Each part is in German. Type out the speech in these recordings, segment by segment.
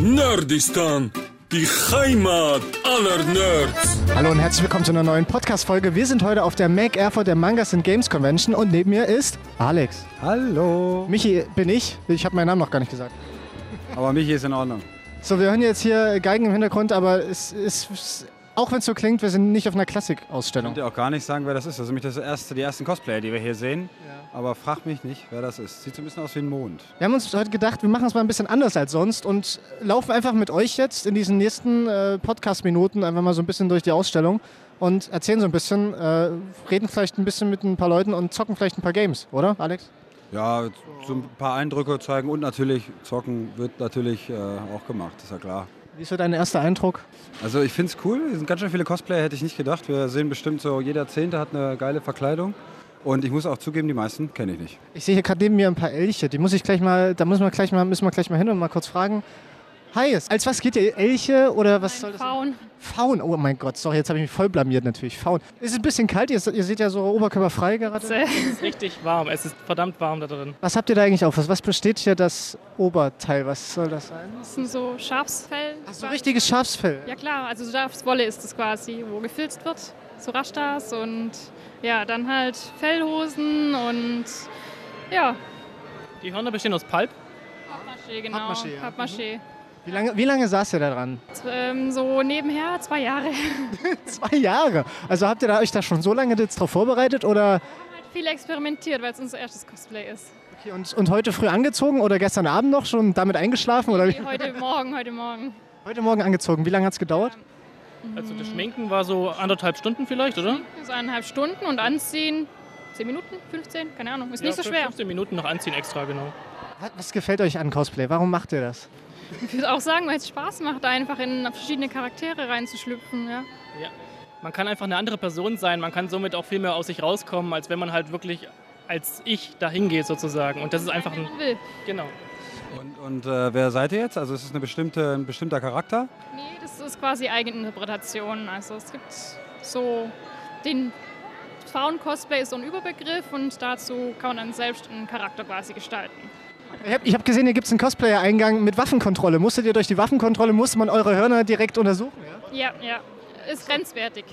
Nerdistan, die Heimat aller Nerds. Hallo und herzlich willkommen zu einer neuen Podcast-Folge. Wir sind heute auf der Mac Erfurt der Mangas and Games Convention und neben mir ist Alex. Hallo. Michi bin ich. Ich habe meinen Namen noch gar nicht gesagt. Aber Michi ist in Ordnung. So, wir hören jetzt hier Geigen im Hintergrund, aber es ist, auch wenn es so klingt, wir sind nicht auf einer Klassikausstellung. Ich könnte auch gar nicht sagen, wer das ist. Das sind nämlich das erste, die ersten Cosplayer, die wir hier sehen. Aber frag mich nicht, wer das ist. Sieht so ein bisschen aus wie ein Mond. Wir haben uns heute gedacht, wir machen es mal ein bisschen anders als sonst und laufen einfach mit euch jetzt in diesen nächsten äh, Podcast-Minuten einfach mal so ein bisschen durch die Ausstellung und erzählen so ein bisschen, äh, reden vielleicht ein bisschen mit ein paar Leuten und zocken vielleicht ein paar Games, oder, Alex? Ja, so ein paar Eindrücke zeigen und natürlich zocken wird natürlich äh, auch gemacht, ist ja klar. Wie ist so dein erster Eindruck? Also ich finde es cool. Hier sind ganz schön viele Cosplayer, hätte ich nicht gedacht. Wir sehen bestimmt so, jeder Zehnte hat eine geile Verkleidung. Und ich muss auch zugeben, die meisten kenne ich nicht. Ich sehe hier gerade neben mir ein paar Elche. Die muss ich gleich mal, da müssen wir gleich mal, müssen wir gleich mal hin und mal kurz fragen. Hi, als was geht ihr? Elche oder was soll das? Faun. Faun. Oh mein Gott, sorry, jetzt habe ich mich voll blamiert natürlich. Faun. Ist es ein bisschen kalt? Ihr, ihr seht ja so oberkörperfrei gerade. Es ist richtig warm. Es ist verdammt warm da drin. Was habt ihr da eigentlich auf? Was, was besteht hier das Oberteil? Was soll das sein? Das sind so Schafsfell. Ach so richtiges Schafsfell. Ja klar, also Schafswolle ist es quasi, wo gefilzt wird. So Rastas und ja, dann halt Fellhosen und ja, Die Hörner bestehen aus Pulp. Pappmaché, genau. Pappmaché, ja. Pappmaché. Wie lange, wie lange saß ihr da dran? Ähm, so nebenher zwei Jahre. Zwei Jahre. Also habt ihr da, euch da schon so lange jetzt drauf vorbereitet oder? halt viel experimentiert, weil es unser erstes Cosplay ist. Okay, und, und heute früh angezogen oder gestern Abend noch schon damit eingeschlafen? Oder? Nee, heute Morgen, heute Morgen. Heute Morgen angezogen. Wie lange hat es gedauert? Also das Schminken war so anderthalb Stunden vielleicht, oder? So eineinhalb Stunden und anziehen 10 Minuten, 15, keine Ahnung. Ist nicht so schwer. 15 Minuten noch anziehen extra, genau. Was gefällt euch an Cosplay? Warum macht ihr das? Ich würde auch sagen, weil es Spaß macht, einfach in verschiedene Charaktere reinzuschlüpfen. Ja. Ja. Man kann einfach eine andere Person sein. Man kann somit auch viel mehr aus sich rauskommen, als wenn man halt wirklich als ich dahin geht sozusagen. Und das ist einfach ein... Will. Genau. Und, und äh, wer seid ihr jetzt? Also ist es eine bestimmte, ein bestimmter Charakter? Nee, das ist quasi Eigeninterpretation. Also es gibt so den Frauen-Cosplay ist so ein Überbegriff und dazu kann man dann selbst einen Charakter quasi gestalten. Ich habe hab gesehen, hier gibt es einen Cosplayer-Eingang mit Waffenkontrolle. Musstet ihr durch die Waffenkontrolle, musste man eure Hörner direkt untersuchen? Ja? Ja, ja. Ist grenzwertig.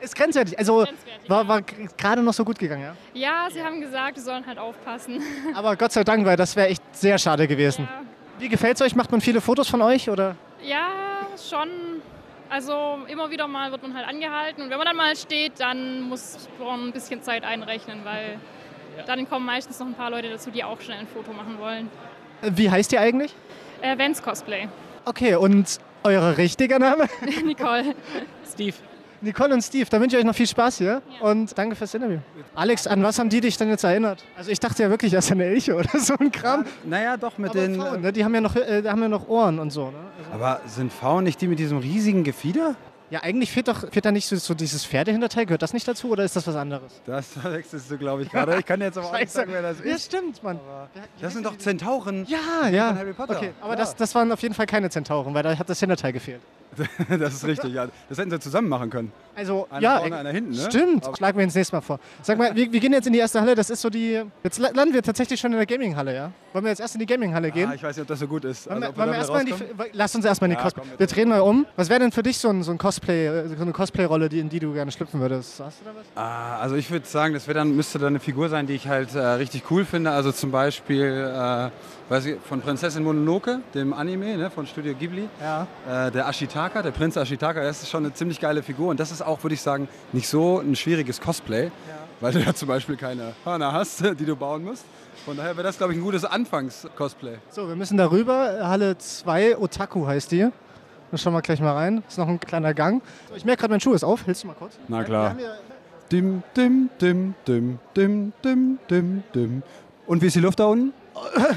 Ist grenzwertig. Also Grenzwertig. war, war gerade noch so gut gegangen, ja? Ja, sie haben gesagt, wir sollen halt aufpassen. Aber Gott sei Dank, weil das wäre echt sehr schade gewesen. Ja. Wie gefällt es euch? Macht man viele Fotos von euch? Oder? Ja, schon. Also immer wieder mal wird man halt angehalten und wenn man dann mal steht, dann muss man ein bisschen Zeit einrechnen, weil dann kommen meistens noch ein paar Leute dazu, die auch schnell ein Foto machen wollen. Äh, Wie heißt ihr eigentlich? Äh, Vans Cosplay. Okay, und euer richtiger Name? Nicole. Steve, Nicole und Steve, da wünsche ich euch noch viel Spaß hier und danke fürs Interview. Alex, an was haben die dich denn jetzt erinnert? Also ich dachte ja wirklich, das ist eine Elche oder so ein Kram. Naja, doch mit Aber den. Frauen, ne? Die haben ja noch, äh, die haben ja noch Ohren und so. Ne? Also, Aber sind Frauen nicht die mit diesem riesigen Gefieder? Ja, eigentlich fehlt doch fehlt da nicht so, so dieses Pferdehinterteil. Gehört das nicht dazu oder ist das was anderes? Das verwechselst du, glaube ich, gerade. Ich kann jetzt aber auch nicht sagen, wer das Ja, ist. stimmt, Mann. Das sind doch Zentauren. Ja, ja. von Harry Potter. Okay, aber Ja. das, das waren auf jeden Fall keine Zentauren, weil da hat das Hinterteil gefehlt. Das ist richtig, ja. Das hätten sie zusammen machen können. Also, Einer ja, vorne, einer hinten, ne? Stimmt, Aber- schlagen wir ins nächste Mal vor. Sag mal, wir, wir gehen jetzt in die erste Halle. Das ist so die. Jetzt la- landen wir tatsächlich schon in der Gaming-Halle, ja? Wollen wir jetzt erst in die Gaming-Halle gehen? Ah, ich weiß nicht, ob das so gut ist. Wollen wir, wir die, lass uns erstmal in die Ja, Cosplay. komm, wir drehen mal um. Was wäre denn für dich so ein, so ein Cosplay, äh, so eine Cosplay-Rolle, in die du gerne schlüpfen würdest? Hast du da was? Ah, also ich würde sagen, das dann, müsste dann eine Figur sein, die ich halt äh, richtig cool finde. Also zum Beispiel äh, weiß ich, von Prinzessin Mononoke, dem Anime ne, von Studio Ghibli. Ja. Äh, der Ashitaka, der Prinz Ashitaka, das ist schon eine ziemlich geile Figur. Und das ist auch, würde ich sagen, nicht so ein schwieriges Cosplay, weil du da zum Beispiel keine Hörner hast, die du bauen musst. Von daher wäre das, glaube ich, ein gutes Anfangs-Cosplay. So, wir müssen darüber. Halle 2, Otaku heißt die. Dann schauen wir gleich mal rein. Ist noch ein kleiner Gang. So, ich merke gerade, mein Schuh ist auf. Hilfst du mal kurz? Na klar. Dim, dim, dim, dim, dim, dim, dim, dim. Und wie ist die Luft da unten?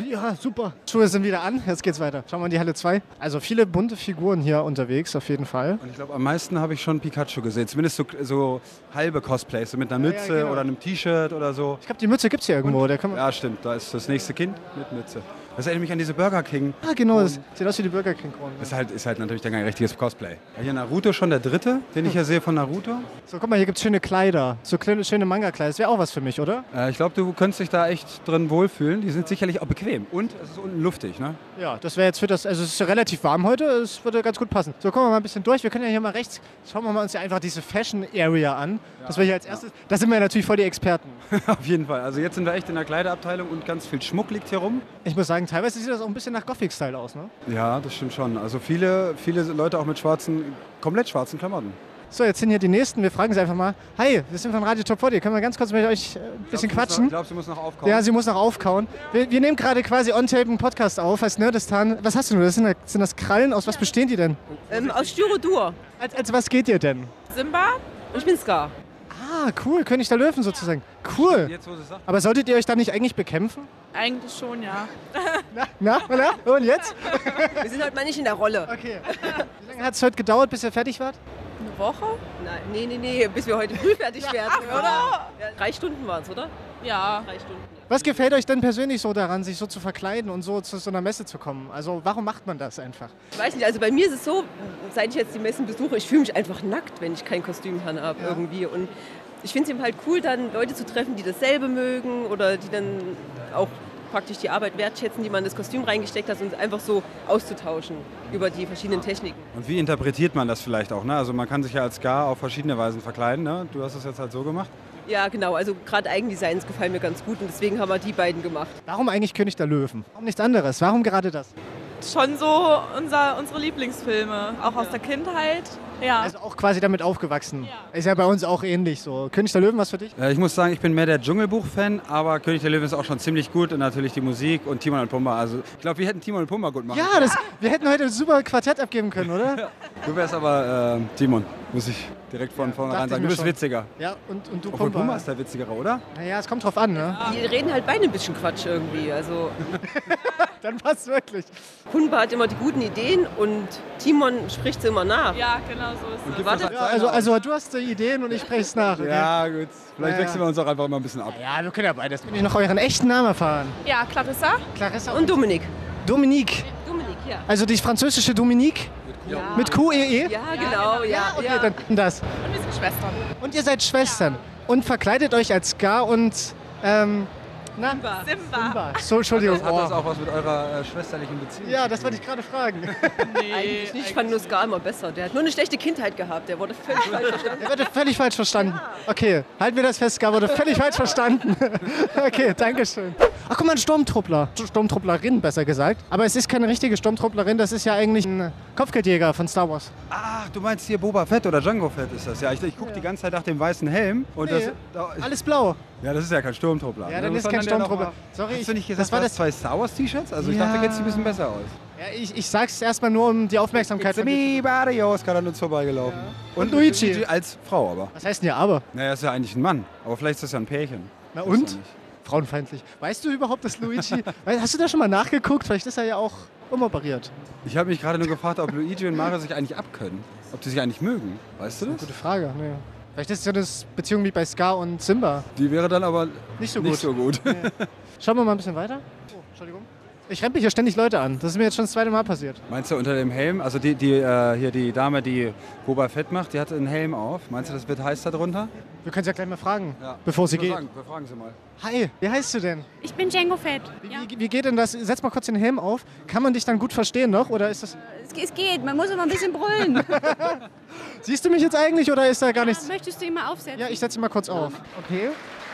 Ja, super. Schuhe sind wieder an. Jetzt geht's weiter. Schauen wir in die Halle 2. Also viele bunte Figuren hier unterwegs, auf jeden Fall. Und ich glaube, am meisten habe ich schon Pikachu gesehen. Zumindest so, so halbe Cosplays, so mit einer Ja, ja, Mütze genau. oder einem T-Shirt oder so. Ich glaube, die Mütze gibt's hier irgendwo. Man Ja, stimmt, da ist das nächste Kind mit Mütze. Das erinnert mich an diese Burger King. Ah, genau, das sieht aus wie die Burger King-Krone. Ist halt, ist halt natürlich dann kein richtiges Cosplay. Ja, Hier Naruto schon der dritte, den ich ja sehe von Naruto. So, guck mal, hier gibt es schöne Kleider. So kleine, schöne Manga-Kleider. Das wäre auch was für mich, oder? Äh, ich glaube, du könntest dich da echt drin wohlfühlen. Die sind sicherlich auch bequem. Und es ist unten luftig, ne? Ja, das wäre jetzt für das. Also, es ist ja relativ warm heute. Es würde ganz gut passen. So, kommen wir mal ein bisschen durch. Wir können ja hier mal rechts. Schauen wir mal uns ja einfach diese Fashion-Area an. das wir hier als erstes. Da sind wir ja natürlich voll die Experten. Auf jeden Fall. Also jetzt sind wir echt in der Kleiderabteilung und ganz viel Schmuck liegt hier rum. Ich muss sagen, teilweise sieht das auch ein bisschen nach Gothic-Style aus, ne? Ja, das stimmt schon. Also viele, viele Leute auch mit schwarzen, komplett schwarzen Klamotten. So, jetzt sind hier die Nächsten. Wir fragen sie einfach mal. Hi, wir sind von Radio Top 40. Können wir ganz kurz mit euch äh, ein bisschen quatschen? Ich glaube, sie muss noch aufkommen. Ja, sie muss noch aufkauen. Wir, wir nehmen gerade quasi on-tape einen Podcast auf als Nerdistan. Was hast du denn? Das sind, sind das Krallen? Aus was bestehen die denn? Ähm, aus Styrodur. Als, als was geht ihr denn? Simba und ich bin Scar. Ah, cool. König der Löwen sozusagen. Cool. Jetzt, wo sie es sagt. Aber solltet ihr euch da nicht eigentlich bekämpfen? Eigentlich schon, ja. Na, na, und jetzt? Wir sind heute mal nicht in der Rolle. Okay. Wie lange hat es heute gedauert, bis ihr fertig wart? Eine Woche? Nein, nee, nee, nee, bis wir heute früh fertig werden, oder? Ja, drei Stunden waren es, oder? Ja. Drei Stunden. Was gefällt euch denn persönlich so daran, sich so zu verkleiden und so zu so einer Messe zu kommen? Also warum macht man das einfach? Ich weiß nicht, also bei mir ist es so, seit ich jetzt die Messen besuche, ich fühle mich einfach nackt, wenn ich kein Kostüm habe Ja. irgendwie. Und ich finde es eben halt cool, dann Leute zu treffen, die dasselbe mögen oder die dann auch praktisch die Arbeit wertschätzen, die man in das Kostüm reingesteckt hat und einfach so auszutauschen über die verschiedenen Techniken. Und wie interpretiert man das vielleicht auch? Ne? Also man kann sich ja als Scar auf verschiedene Weisen verkleiden. Ne? Du hast es jetzt halt so gemacht. Ja, genau, also gerade Eigendesigns gefallen mir ganz gut und deswegen haben wir die beiden gemacht. Warum eigentlich König der Löwen? Warum nichts anderes? Warum gerade das? schon so unser, unsere Lieblingsfilme, auch aus der Kindheit. Ja. Also auch quasi damit aufgewachsen. Ist ja bei uns auch ähnlich so. König der Löwen, was für dich? Äh, ich muss sagen, ich bin mehr der Dschungelbuch-Fan, aber König der Löwen ist auch schon ziemlich gut und natürlich die Musik und Timon und Pumba. Also ich glaube, wir hätten Timon und Pumba gut machen Ja, das, wir hätten heute ein super Quartett abgeben können, oder? Du wärst aber äh, Timon, muss ich direkt von vornherein dachte sagen. Du bist schon. witziger. Ja, und, und du Obwohl Pumba. Pumba ist der witzigere, oder? Naja, es kommt drauf an, ne? Die reden halt beide ein bisschen Quatsch irgendwie. Also Dann passt wirklich. Pumba hat immer die guten Ideen und Timon spricht sie immer nach. ja, genau so ist es. Warte, Ja, also, also du hast die Ideen und ich spreche es nach. Okay? Ja, gut. Vielleicht Ja, wechseln wir uns auch einfach mal ein bisschen ab. Ja, wir können ja beides. Will ich noch euren echten Namen erfahren? Ja, Clarissa. Clarissa Und Dominik. Dominique. Dominik, ja. Also die französische Dominique mit Q-E-E? Ja, genau, ja. Okay, ja. dann das. Und wir sind Schwestern. Und ihr seid Schwestern und verkleidet euch als Scar und ähm, na? Simba. Simba. Simba. So, Entschuldigung. Hat das Oh. auch was mit eurer äh, schwesterlichen Beziehung? Ja, das wollte ich gerade fragen. Eigentlich nicht, ich fand nur Scar immer besser. Der hat nur eine schlechte Kindheit gehabt. Der wurde völlig falsch verstanden. Er wurde völlig falsch verstanden. Okay, halten wir das fest, Scar wurde völlig falsch verstanden. Okay, danke schön. Ach, guck mal, ein Sturmtruppler. Sturmtrupplerin, besser gesagt. Aber es ist keine richtige Sturmtrupplerin, das ist ja eigentlich ein Kopfgeldjäger von Star Wars. Ach, du meinst hier Boba Fett oder Django Fett ist das. Ja, ich, ich gucke die ganze Zeit nach dem weißen Helm. Und Nee, das, da, Alles blau. Ja, das ist ja kein Sturmtruppler. Ja, dann ist kein Sturmtruppler. Sorry, Hast ich- du nicht gesagt, das war das- zwei Star Wars T-Shirts? Also ich Ja. dachte, geht es ein bisschen besser aus. Ja, ich, ich sag's erstmal nur, um die Aufmerksamkeit It's me, Mario, ist gerade an uns vorbeigelaufen. Und Luigi. als Frau aber. Was heißt denn hier aber? Naja, ist ja eigentlich ein Mann. Aber vielleicht ist das ja ein Pärchen. Na Weiß und? Frauenfeindlich. Weißt du überhaupt, dass Luigi. Hast du da schon mal nachgeguckt? Vielleicht ist er ja auch umoperiert. Ich habe mich gerade nur gefragt, ob Luigi und Mario sich eigentlich abkönnen. Ob die sich eigentlich mögen. Weißt du das? Gute Frage. Nee. Vielleicht ist ja eine Beziehung wie bei Scar und Simba. Die wäre dann aber Nicht so gut. nicht so gut. Schauen wir mal ein bisschen weiter. Oh, Entschuldigung. Ich rempel hier ständig Leute an. Das ist mir jetzt schon das zweite Mal passiert. Meinst du unter dem Helm, also die, die, äh, hier die Dame, die Boba Fett macht, die hat einen Helm auf. Meinst du, das wird heiß da drunter? Wir können sie ja gleich mal fragen, Ja. bevor sie Wir geht. fragen, wir fragen sie mal. Hi, wie heißt du denn? Ich bin Django Fett. Wie, Ja. wie, wie geht denn das? Setz mal kurz den Helm auf. Kann man dich dann gut verstehen noch? Oder ist das. Es, es geht, man muss immer ein bisschen brüllen. Siehst du mich jetzt eigentlich oder ist da gar nichts? Möchtest du ihn mal aufsetzen? Ja, ich setze ihn mal kurz auf. Okay.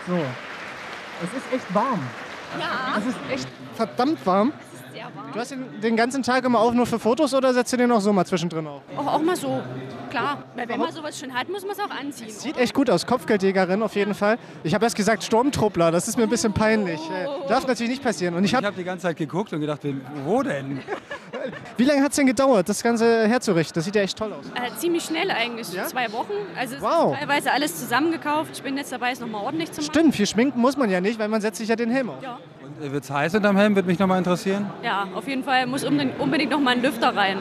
So. Es ist echt warm. Ja, Es ist echt verdammt warm. Sehr warm. Du hast ihn den ganzen Tag immer auf nur für Fotos oder setzt du den auch so mal zwischendrin auf? Auch, auch mal so, klar. Weil wenn man sowas schon hat, muss man es auch anziehen. Sieht echt gut aus. Kopfgeldjägerin auf jeden Fall. Ich habe erst gesagt Sturmtruppler. Das ist mir ein bisschen peinlich. Äh, Darf natürlich nicht passieren. Und ich habe. habe die ganze Zeit geguckt und gedacht, wo denn? Wie lange hat es denn gedauert, das Ganze herzurichten? Das sieht ja echt toll aus. Äh, ziemlich schnell eigentlich, Ja? zwei Wochen. Also es Wow. ist teilweise alles zusammengekauft. Ich bin jetzt dabei, es nochmal ordentlich zu machen. Stimmt, viel schminken muss man ja nicht, weil man setzt sich ja den Helm auf. Ja. Und Wird es heiß unterm Helm? Würde mich nochmal interessieren. Ja, auf jeden Fall muss unbedingt, unbedingt noch mal ein Lüfter rein.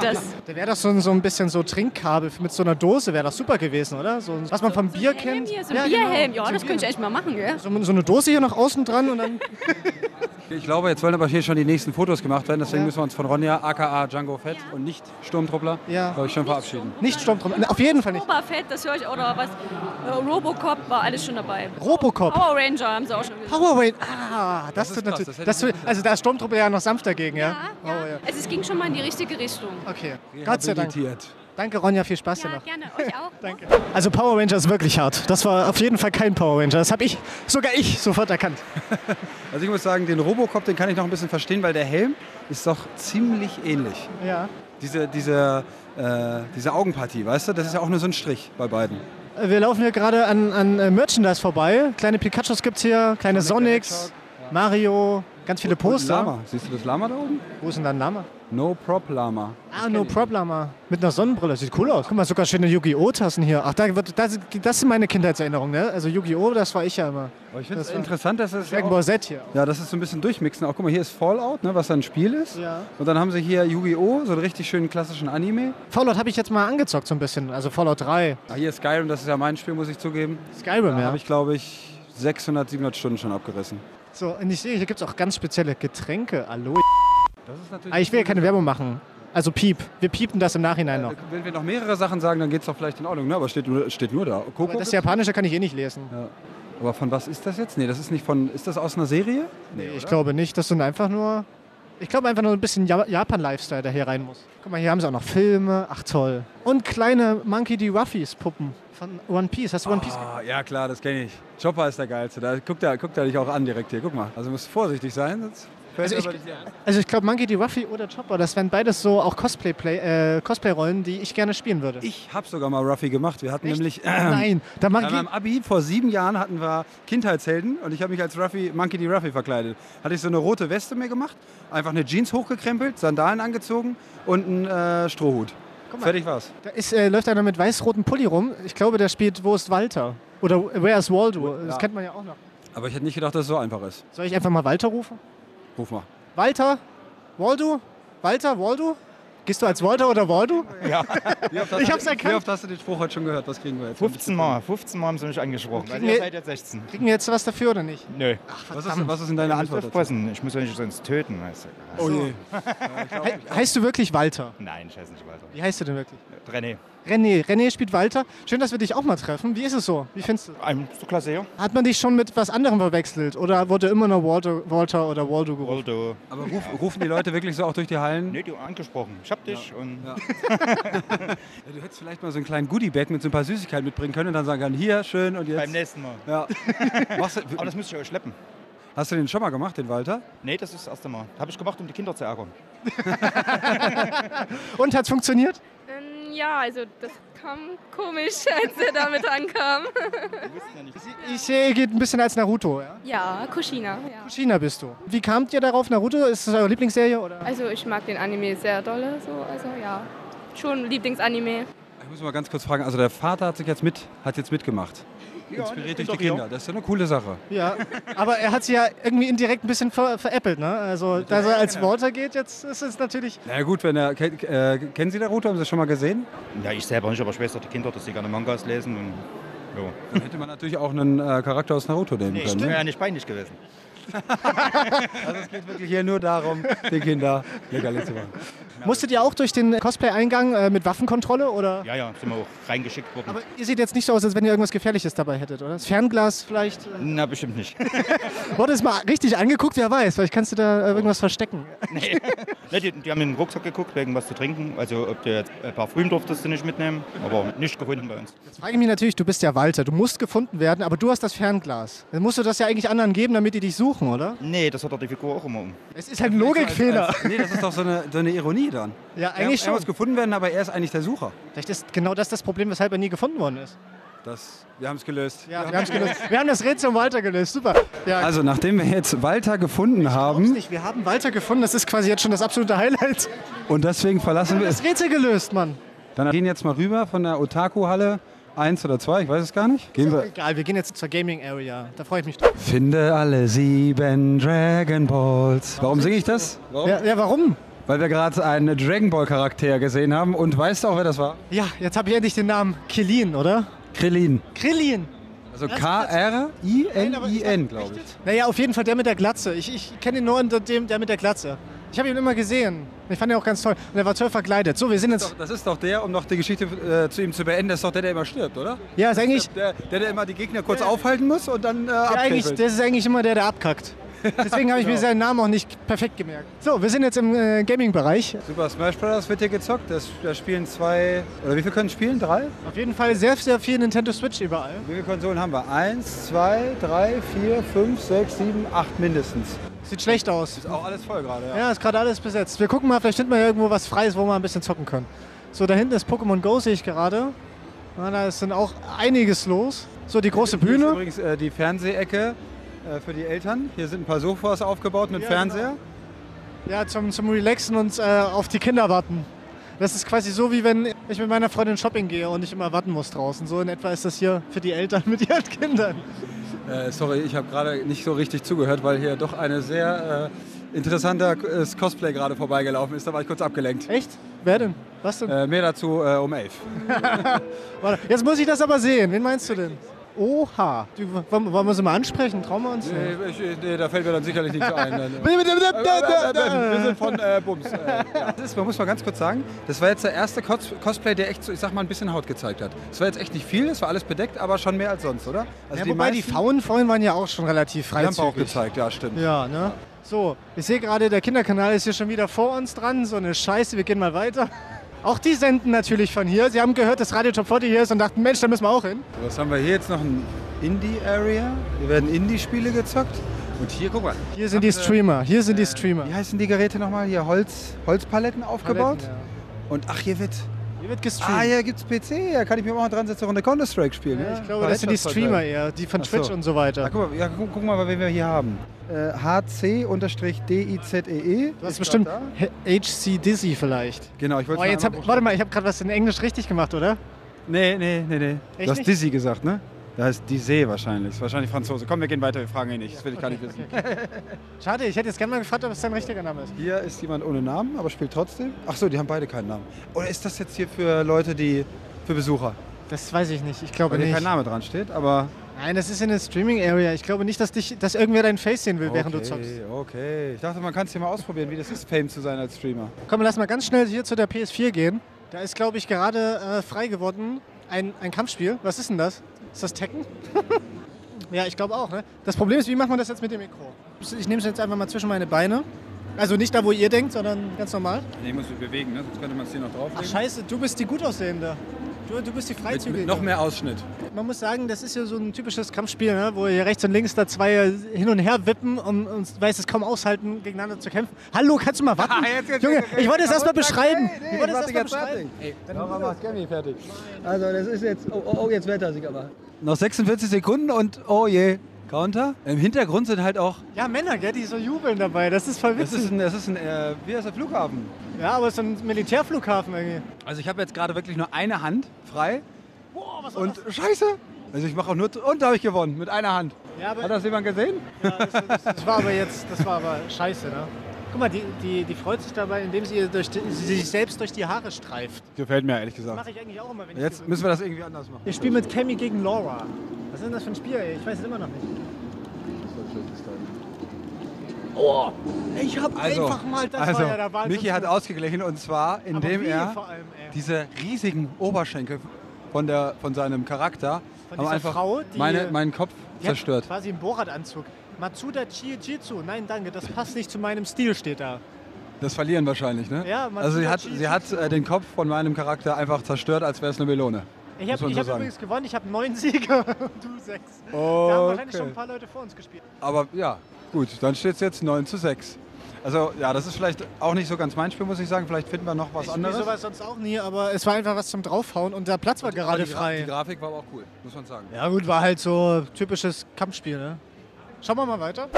Das, Da wäre das so, ein- so ein bisschen so Trinkkabel mit so einer Dose, wäre das super gewesen, oder? So, was man vom Bier Helm kennt. hier, so ein Ja, Bierhelm. genau. Ja, So das könnte ich Bier- echt mal machen, gell? so, so eine Dose hier noch außen dran und dann. Ich glaube, jetzt wollen aber hier schon die nächsten Fotos gemacht werden. Deswegen Ja. müssen wir uns von Ronja, aka Django Fett und nicht Sturmtruppler, Ja. glaube ich, schon verabschieden. Nicht Sturmtrupp. Auf jeden Fall nicht. Boba Fett, das höre ich, oder was? Äh, Robocop war alles schon dabei. Robocop. Power Ranger haben sie auch schon gesagt. Power Ranger. Ah, das, ist ist krass, natürlich. das Das nicht also da ist Sturmtruppe ja noch sanft dagegen, ja? Ja, Oh, ja. Also es ging schon mal in die richtige Richtung. Okay. Gott sei Dank. Danke, Ronja. Viel Spaß dir Ja, noch. gerne. Euch auch. Danke. Also Power Ranger ist wirklich hart. Das war auf jeden Fall kein Power Ranger. Das habe ich, sogar ich, sofort erkannt. Also ich muss sagen, den Robocop, den kann ich noch ein bisschen verstehen, weil der Helm ist doch ziemlich ähnlich. Ja. Diese, diese, äh, diese Augenpartie, weißt du, das ist ja auch nur so ein Strich bei beiden. Wir laufen hier gerade an, an äh, Merchandise vorbei. Kleine Pikachus gibt's hier, kleine Sonics, Mario, ganz viele Poster. Lama. Siehst du das Lama da oben? Wo ist denn da ein Lama? No Prop Lama. Ah, no problem. Mit einer Sonnenbrille. Sieht cool aus. Guck mal, sogar schöne Yu-Gi-Oh! Tassen hier. Ach, da wird, das, das sind meine Kindheitserinnerungen, ne? Also Yu-Gi-Oh! das war ich ja immer. Aber ich finde es Das interessant, dass es Dragon Ball Z hier. ja, das ist so ein bisschen durchmixen. Auch guck mal, hier ist Fallout, ne, was ein Spiel ist. Ja. Und dann haben sie hier Yu-Gi-Oh! so einen richtig schönen klassischen Anime. Fallout habe ich jetzt mal angezockt so ein bisschen. Also Fallout 3. Ah, hier ist Skyrim, das ist ja mein Spiel, muss ich zugeben. Skyrim, Da ja. habe ich, glaube ich, 600, 700 Stunden schon abgerissen. So, und ich sehe, hier gibt es auch ganz spezielle Getränke. Aloe. Natürlich Ah, ich will ja keine Werbung machen. Also Piep. Wir piepen das im Nachhinein noch. Wenn wir noch mehrere Sachen sagen, dann geht es doch vielleicht in Ordnung. Ne? Aber steht nur, steht nur da. Coco Aber das gibt's? Japanische kann ich eh nicht lesen. Ja. Aber von was ist das jetzt? Nee, das ist nicht von. Ist das aus einer Serie? Nee, Ich glaube nicht. Das sind einfach nur. Ich glaube einfach nur ein bisschen Ja- Japan-Lifestyle, der hier rein muss. Guck mal, hier haben sie auch noch Filme. Ach toll. Und kleine Monkey D. Ruffys Puppen von One Piece. Hast du One Piece Ah, ja klar, das kenne ich. Chopper ist der geilste. Da guckt er, guckt er dich auch an direkt hier. Guck mal. Also musst vorsichtig sein. Sonst Also er ich-. Also ich glaube Monkey D. Ruffy oder Chopper, das wären beides so auch Cosplay-Play- äh, Cosplay-Rollen, die ich gerne spielen würde. ich habe sogar mal Ruffy gemacht. Wir hatten Echt? nämlich. Nein, da Bei mach meinem ich. Abi vor sieben Jahren hatten wir Kindheitshelden und ich habe mich als Ruffy, Monkey D. Ruffy verkleidet. Hatte ich so eine rote Weste mir gemacht, einfach eine Jeans hochgekrempelt, Sandalen angezogen und einen äh, Strohhut. Guck mal. Fertig war's. Da ist, äh, läuft einer mit weiß-rotem Pulli rum. Ich glaube, der spielt Wo ist Walter? Oder Where is Waldo? Das Ja. kennt man ja auch noch. Aber ich hätte nicht gedacht, dass es so einfach ist. Soll ich einfach mal Walter rufen? Ruf mal. Walter? Waldo? Walter? Waldo? Gehst du als Walter oder Waldo? Ja, Wie oft hast Ich du- hab's erkannt. Wie oft hast du den Spruch heute schon gehört? Was kriegen wir jetzt? 15 Mal. 15 Mal haben sie mich angesprochen. Kriegen wir- seid jetzt 16. Kriegen wir jetzt was dafür oder nicht? Nö. Was ist, was ist denn deine Ihr müsst Antwort dazu? aufpassen. Ich muss euch nicht sonst töten. Weißt du. Oh je. He heißt du wirklich Walter? Nein, ich heiße nicht weiter. Wie heißt du denn wirklich? René. René. René spielt Walter. Schön, dass wir dich auch mal treffen. Wie ist es so? Wie findest du? Ein so klasse hier. Hat man dich schon mit was anderem verwechselt? Oder wurde immer nur Walter, Walter oder Waldo gerufen? Waldo. Aber ruf, rufen die Leute wirklich so auch durch die Hallen? Nee, du angesprochen. Ich hab dich und. Ja. Ja, du hättest vielleicht mal so einen kleinen Goodie-Bag mit so ein paar Süßigkeiten mitbringen können und dann sagen können, hier, schön und jetzt. Beim nächsten Mal. Ja. Aber das müsste ich euch schleppen. hast du den schon mal gemacht, den Walter? Nee, das ist das erste Mal. Habe ich gemacht, um die Kinder zu ärgern. Und hat's funktioniert? Ja, also das kam komisch, als er damit ankam. Ich sehe, ihr geht ein bisschen als Naruto. Ja? Ja, Kushina, ja. China bist du. Wie kamt ihr darauf, Naruto? Ist das eure Lieblingsserie? Oder? Also ich mag den Anime sehr dolle, so, also ja, schon Lieblingsanime. Ich muss mal ganz kurz fragen, also der Vater hat sich jetzt mit, hat jetzt mitgemacht. Inspiriert durch die Kinder. Das ist ja eine coole Sache. Ja, aber er hat sie ja irgendwie indirekt ein bisschen ver veräppelt. Ne? Also, dass er als Walter geht, jetzt ist es natürlich. Na gut, wenn er, äh, kennen Sie Naruto? Haben Sie das schon mal gesehen? Ja, ich selber nicht, aber doch die Kinder, dass sie gerne Mangas lesen. Und, ja. Dann hätte man natürlich auch einen äh, Charakter aus Naruto nehmen Nee, können. wäre Ne? ja nicht peinlich gewesen. Also es geht wirklich hier nur darum, die Kinder Leckerli zu machen. Musstet ihr auch durch den Cosplay-Eingang äh, mit Waffenkontrolle? Oder? Ja, ja, sind wir auch reingeschickt worden. Aber ihr seht jetzt nicht so aus, als wenn ihr irgendwas Gefährliches dabei hättet, oder? Das Fernglas vielleicht? Äh, Na, bestimmt nicht. wurde es mal richtig angeguckt? Wer weiß, vielleicht kannst du da äh, irgendwas verstecken. nee. nee die, die haben in den Rucksack geguckt, wegen was zu trinken. Also, ob du jetzt äh, Parfüm durftest du nicht mitnehmen, aber nicht gefunden bei uns. Jetzt frage ich mich natürlich, du bist ja Walter, du musst gefunden werden, aber du hast das Fernglas. Dann musst du das ja eigentlich anderen geben, damit die dich suchen, oder? Nee, das hat doch die Figur auch immer um. Es ist halt ein Logikfehler. Als, als, nee, das ist doch so eine, so eine Ironie dann. Ja, Er, eigentlich er schon. muss gefunden werden, aber er ist eigentlich der Sucher. Vielleicht ist genau das das Problem, weshalb er nie gefunden worden ist. Das, wir haben es gelöst. Ja, wir, haben's gelöst. wir haben das Rätsel um Walter gelöst. Super. Ja, Also nachdem wir jetzt Walter gefunden glaub's haben nicht. Wir haben Walter gefunden. Das ist quasi jetzt schon das absolute Highlight. und deswegen verlassen wir es. Das Rätsel gelöst, Mann. Dann gehen jetzt mal rüber von der Otaku-Halle Eins oder zwei, ich weiß es gar nicht. Gehen wir. Egal, wir gehen jetzt zur Gaming Area. Da freue ich mich drauf. Finde alle sieben Dragon Balls. Warum singe ich das? Warum? Ja, ja warum? Weil wir gerade einen Dragon Ball Charakter gesehen haben. Und weißt du auch, wer das war? Ja, jetzt habe ich endlich den Namen Krillin, oder? Krillin. Krillin. Also K-R-I-N-I-N, glaube ich. Naja, auf jeden Fall der mit der Glatze. Ich, ich kenne ihn nur unter dem, der mit der Glatze. Ich habe ihn immer gesehen. Ich fand ihn auch ganz toll. Und er war toll verkleidet. So, wir sind jetzt. Das ist doch der, um noch die Geschichte äh, zu ihm zu beenden, das ist doch der, der immer stirbt, oder? Ja, ist eigentlich. Der, der, der immer die Gegner kurz aufhalten muss und dann äh, eigentlich, abkriegt. das ist eigentlich immer der, der abkackt. Deswegen habe ich mir Genau. seinen Namen auch nicht perfekt gemerkt. So, wir sind jetzt im äh, Gaming-Bereich. Super Smash Bros. wird hier gezockt. Das, da spielen zwei. Oder wie viele können spielen? Drei? Auf jeden Fall sehr, sehr viel Nintendo Switch überall. Wie viele Konsolen haben wir? Eins, zwei, drei, vier, fünf, sechs, sieben, acht mindestens. Sieht schlecht aus. Ist auch alles voll gerade, ja. Ja, ist gerade alles besetzt. Wir gucken mal, vielleicht finden wir irgendwo was Freies, wo wir ein bisschen zocken können. So, da hinten ist Pokémon Go, sehe ich gerade. Ja, da ist dann auch einiges los. So, die große Bühne. übrigens äh, die Fernsehecke äh, für die Eltern. Hier sind ein paar Sofas aufgebaut mit Ja, Fernseher. Ja, zum, zum Relaxen und äh, auf die Kinder warten. Das ist quasi so, wie wenn ich mit meiner Freundin shopping gehe und ich immer warten muss draußen. So in etwa ist das hier für die Eltern mit ihren Kindern. Äh, sorry, ich habe gerade nicht so richtig zugehört, weil hier doch eine sehr äh, interessanter äh, Cosplay gerade vorbeigelaufen ist. Da war ich kurz abgelenkt. Echt? Wer denn? Was denn? Äh, mehr dazu äh, um elf. Jetzt muss ich das aber sehen. Wen meinst du denn? Oha. Du, wollen, wollen wir sie mal ansprechen? Trauen wir uns? Nee, ich, nee, da fällt mir dann sicherlich nichts ein. Wir sind von äh, Bums. Äh, ja. das ist, man muss mal ganz kurz sagen, das war jetzt der erste Cos Cosplay, der echt so, ich sag mal, ein bisschen Haut gezeigt hat. Das war jetzt echt nicht viel, das war alles bedeckt, aber schon mehr als sonst, oder? Also ja, wobei die Frauen vorhin waren ja auch schon relativ Die haben freizügig. auch gezeigt, ja, stimmt. Ja, ne? So, ich sehe gerade, der Kinderkanal ist hier schon wieder vor uns dran. So eine Scheiße, wir gehen mal weiter. Auch die senden natürlich von hier. Sie haben gehört, dass Radio Top 40 hier ist und dachten, Mensch, da müssen wir auch hin. Was haben wir hier jetzt noch? Ein Indie-Area. Hier werden Indie-Spiele gezockt. Und hier, guck mal. Hier sind die Streamer, hier sind die Streamer. Wie heißen die Geräte nochmal? Hier Holz, Holzpaletten aufgebaut. Paletten, Und ach, hier wird. Hier wird gestreamt. Ah, hier gibt's PC. Da kann ich mir auch mal dran setzen und eine Counter-Strike spielen. Ja, ich glaube, das sind die Streamer eher, die von Ach so. Twitch und so weiter. Ah, guck, mal, ja, guck, guck mal, wen wir hier haben. Äh, HC-DIZEE. Du hast bestimmt HC Dizzy vielleicht. Genau, ich wollte Oh, jetzt hab, warte mal, ich habe gerade was in Englisch richtig gemacht, oder? Nee, nee, nee, nee. Echt du hast nicht? Dizzy gesagt, ne? Da heißt Dizzy wahrscheinlich. Ist wahrscheinlich Franzose. Komm, wir gehen weiter, wir fragen ihn nicht. Das will ich gar nicht wissen. Schade, ich hätte jetzt gerne mal gefragt, ob es dein richtiger Name ist. Hier ist jemand ohne Namen, aber spielt trotzdem. Ach so, die haben beide keinen Namen. Oder ist das jetzt hier für Leute, die für Besucher? Das weiß ich nicht, ich glaube Weil hier nicht. kein Name dran steht, aber Nein, das ist in der Streaming-Area. Ich glaube nicht, dass, dich, dass irgendwer dein Face sehen will, während du zockst. Okay, ich dachte, man kann es hier mal ausprobieren, wie das ist, Fame zu sein als Streamer. Komm, lass mal ganz schnell hier zu der PS4 gehen. Da ist, glaube ich, gerade äh, frei geworden ein, ein Kampfspiel. Was ist denn das? Ist das Tekken? ja, ich glaube auch. Ne? Das Problem ist, wie macht man das jetzt mit dem Mikro? Ich nehme es jetzt einfach mal zwischen meine Beine. Also nicht da, wo ihr denkt, sondern ganz normal. Nee, muss mich bewegen, ne? sonst könnte man es hier noch Ach drauflegen. scheiße, du bist die gut aussehende. Du, du bist die mit, Freizügige. mit noch mehr Ausschnitt. Man muss sagen, das ist ja so ein typisches Kampfspiel, ne? wo hier rechts und links da zwei hin und her wippen und, und weiß es kaum aushalten, gegeneinander zu kämpfen. Hallo, kannst du mal warten? Jetzt, jetzt, Junge, jetzt, ich wollte es jetzt, erst mal jetzt, beschreiben. nee, nee, ich wollte es warte, erst mal jetzt beschreiben. fertig. Macht Gabby fertig. Also das ist jetzt, oh, oh, oh jetzt wird er sich aber. Noch 46 Sekunden und oh je. Counter. Im Hintergrund sind halt auch. Ja, Männer, gell, die so jubeln dabei. Das ist voll Das witzig. ist ein, das ist ein äh, wie heißt der Flughafen? ja, aber es ist ein Militärflughafen irgendwie. Also ich habe jetzt gerade wirklich nur eine Hand frei. Boah, was war Und scheiße. Also ich mache auch nur. Und da habe ich gewonnen mit einer Hand. Ja, Hat das jemand gesehen? das? Ja, das, das, das war aber jetzt, das war aber scheiße, ne? Guck mal, die, die, die freut sich dabei, indem sie, ihr durch die, sie sich selbst durch die Haare streift. Gefällt mir ehrlich Das gesagt. mache ich eigentlich auch immer, wenn ich Jetzt gewinne. müssen wir das irgendwie anders machen. Wir spielen mit Cammy gegen Laura. Was ist denn das für ein Spiel, ey? Ich weiß es immer noch nicht. Oh, ich hab Also, einfach mal, das also war ja der Wahnsinn. Michi hat ausgeglichen und zwar indem er allem, diese riesigen Oberschenkel von, der, von seinem Charakter Von haben einfach Frau, die- meine, meinen Kopf zerstört. Quasi einen Borat-Anzug. Matsuda Chiijitsu. Nein, danke, das passt nicht zu meinem Stil, steht da. Das Verlieren wahrscheinlich, ne? Ja, man also sie hat, sie hat äh, den Kopf von meinem Charakter einfach zerstört, als wäre es eine Melone. Ich habe ich hab übrigens gewonnen, ich habe neun Siege und du sechs. Da haben wahrscheinlich Okay. schon ein paar Leute vor uns gespielt. Aber ja, gut, dann steht es jetzt 9 zu 6. Also ja, das ist vielleicht auch nicht so ganz mein Spiel, muss ich sagen. Vielleicht finden wir noch was Ich anderes. sowas sonst auch nie, aber es war einfach was zum Draufhauen und der Platz war Aber gerade die, frei. Die Grafik war aber auch cool, muss man sagen. Ja gut, war halt so typisches Kampfspiel, ne? Schauen wir mal weiter.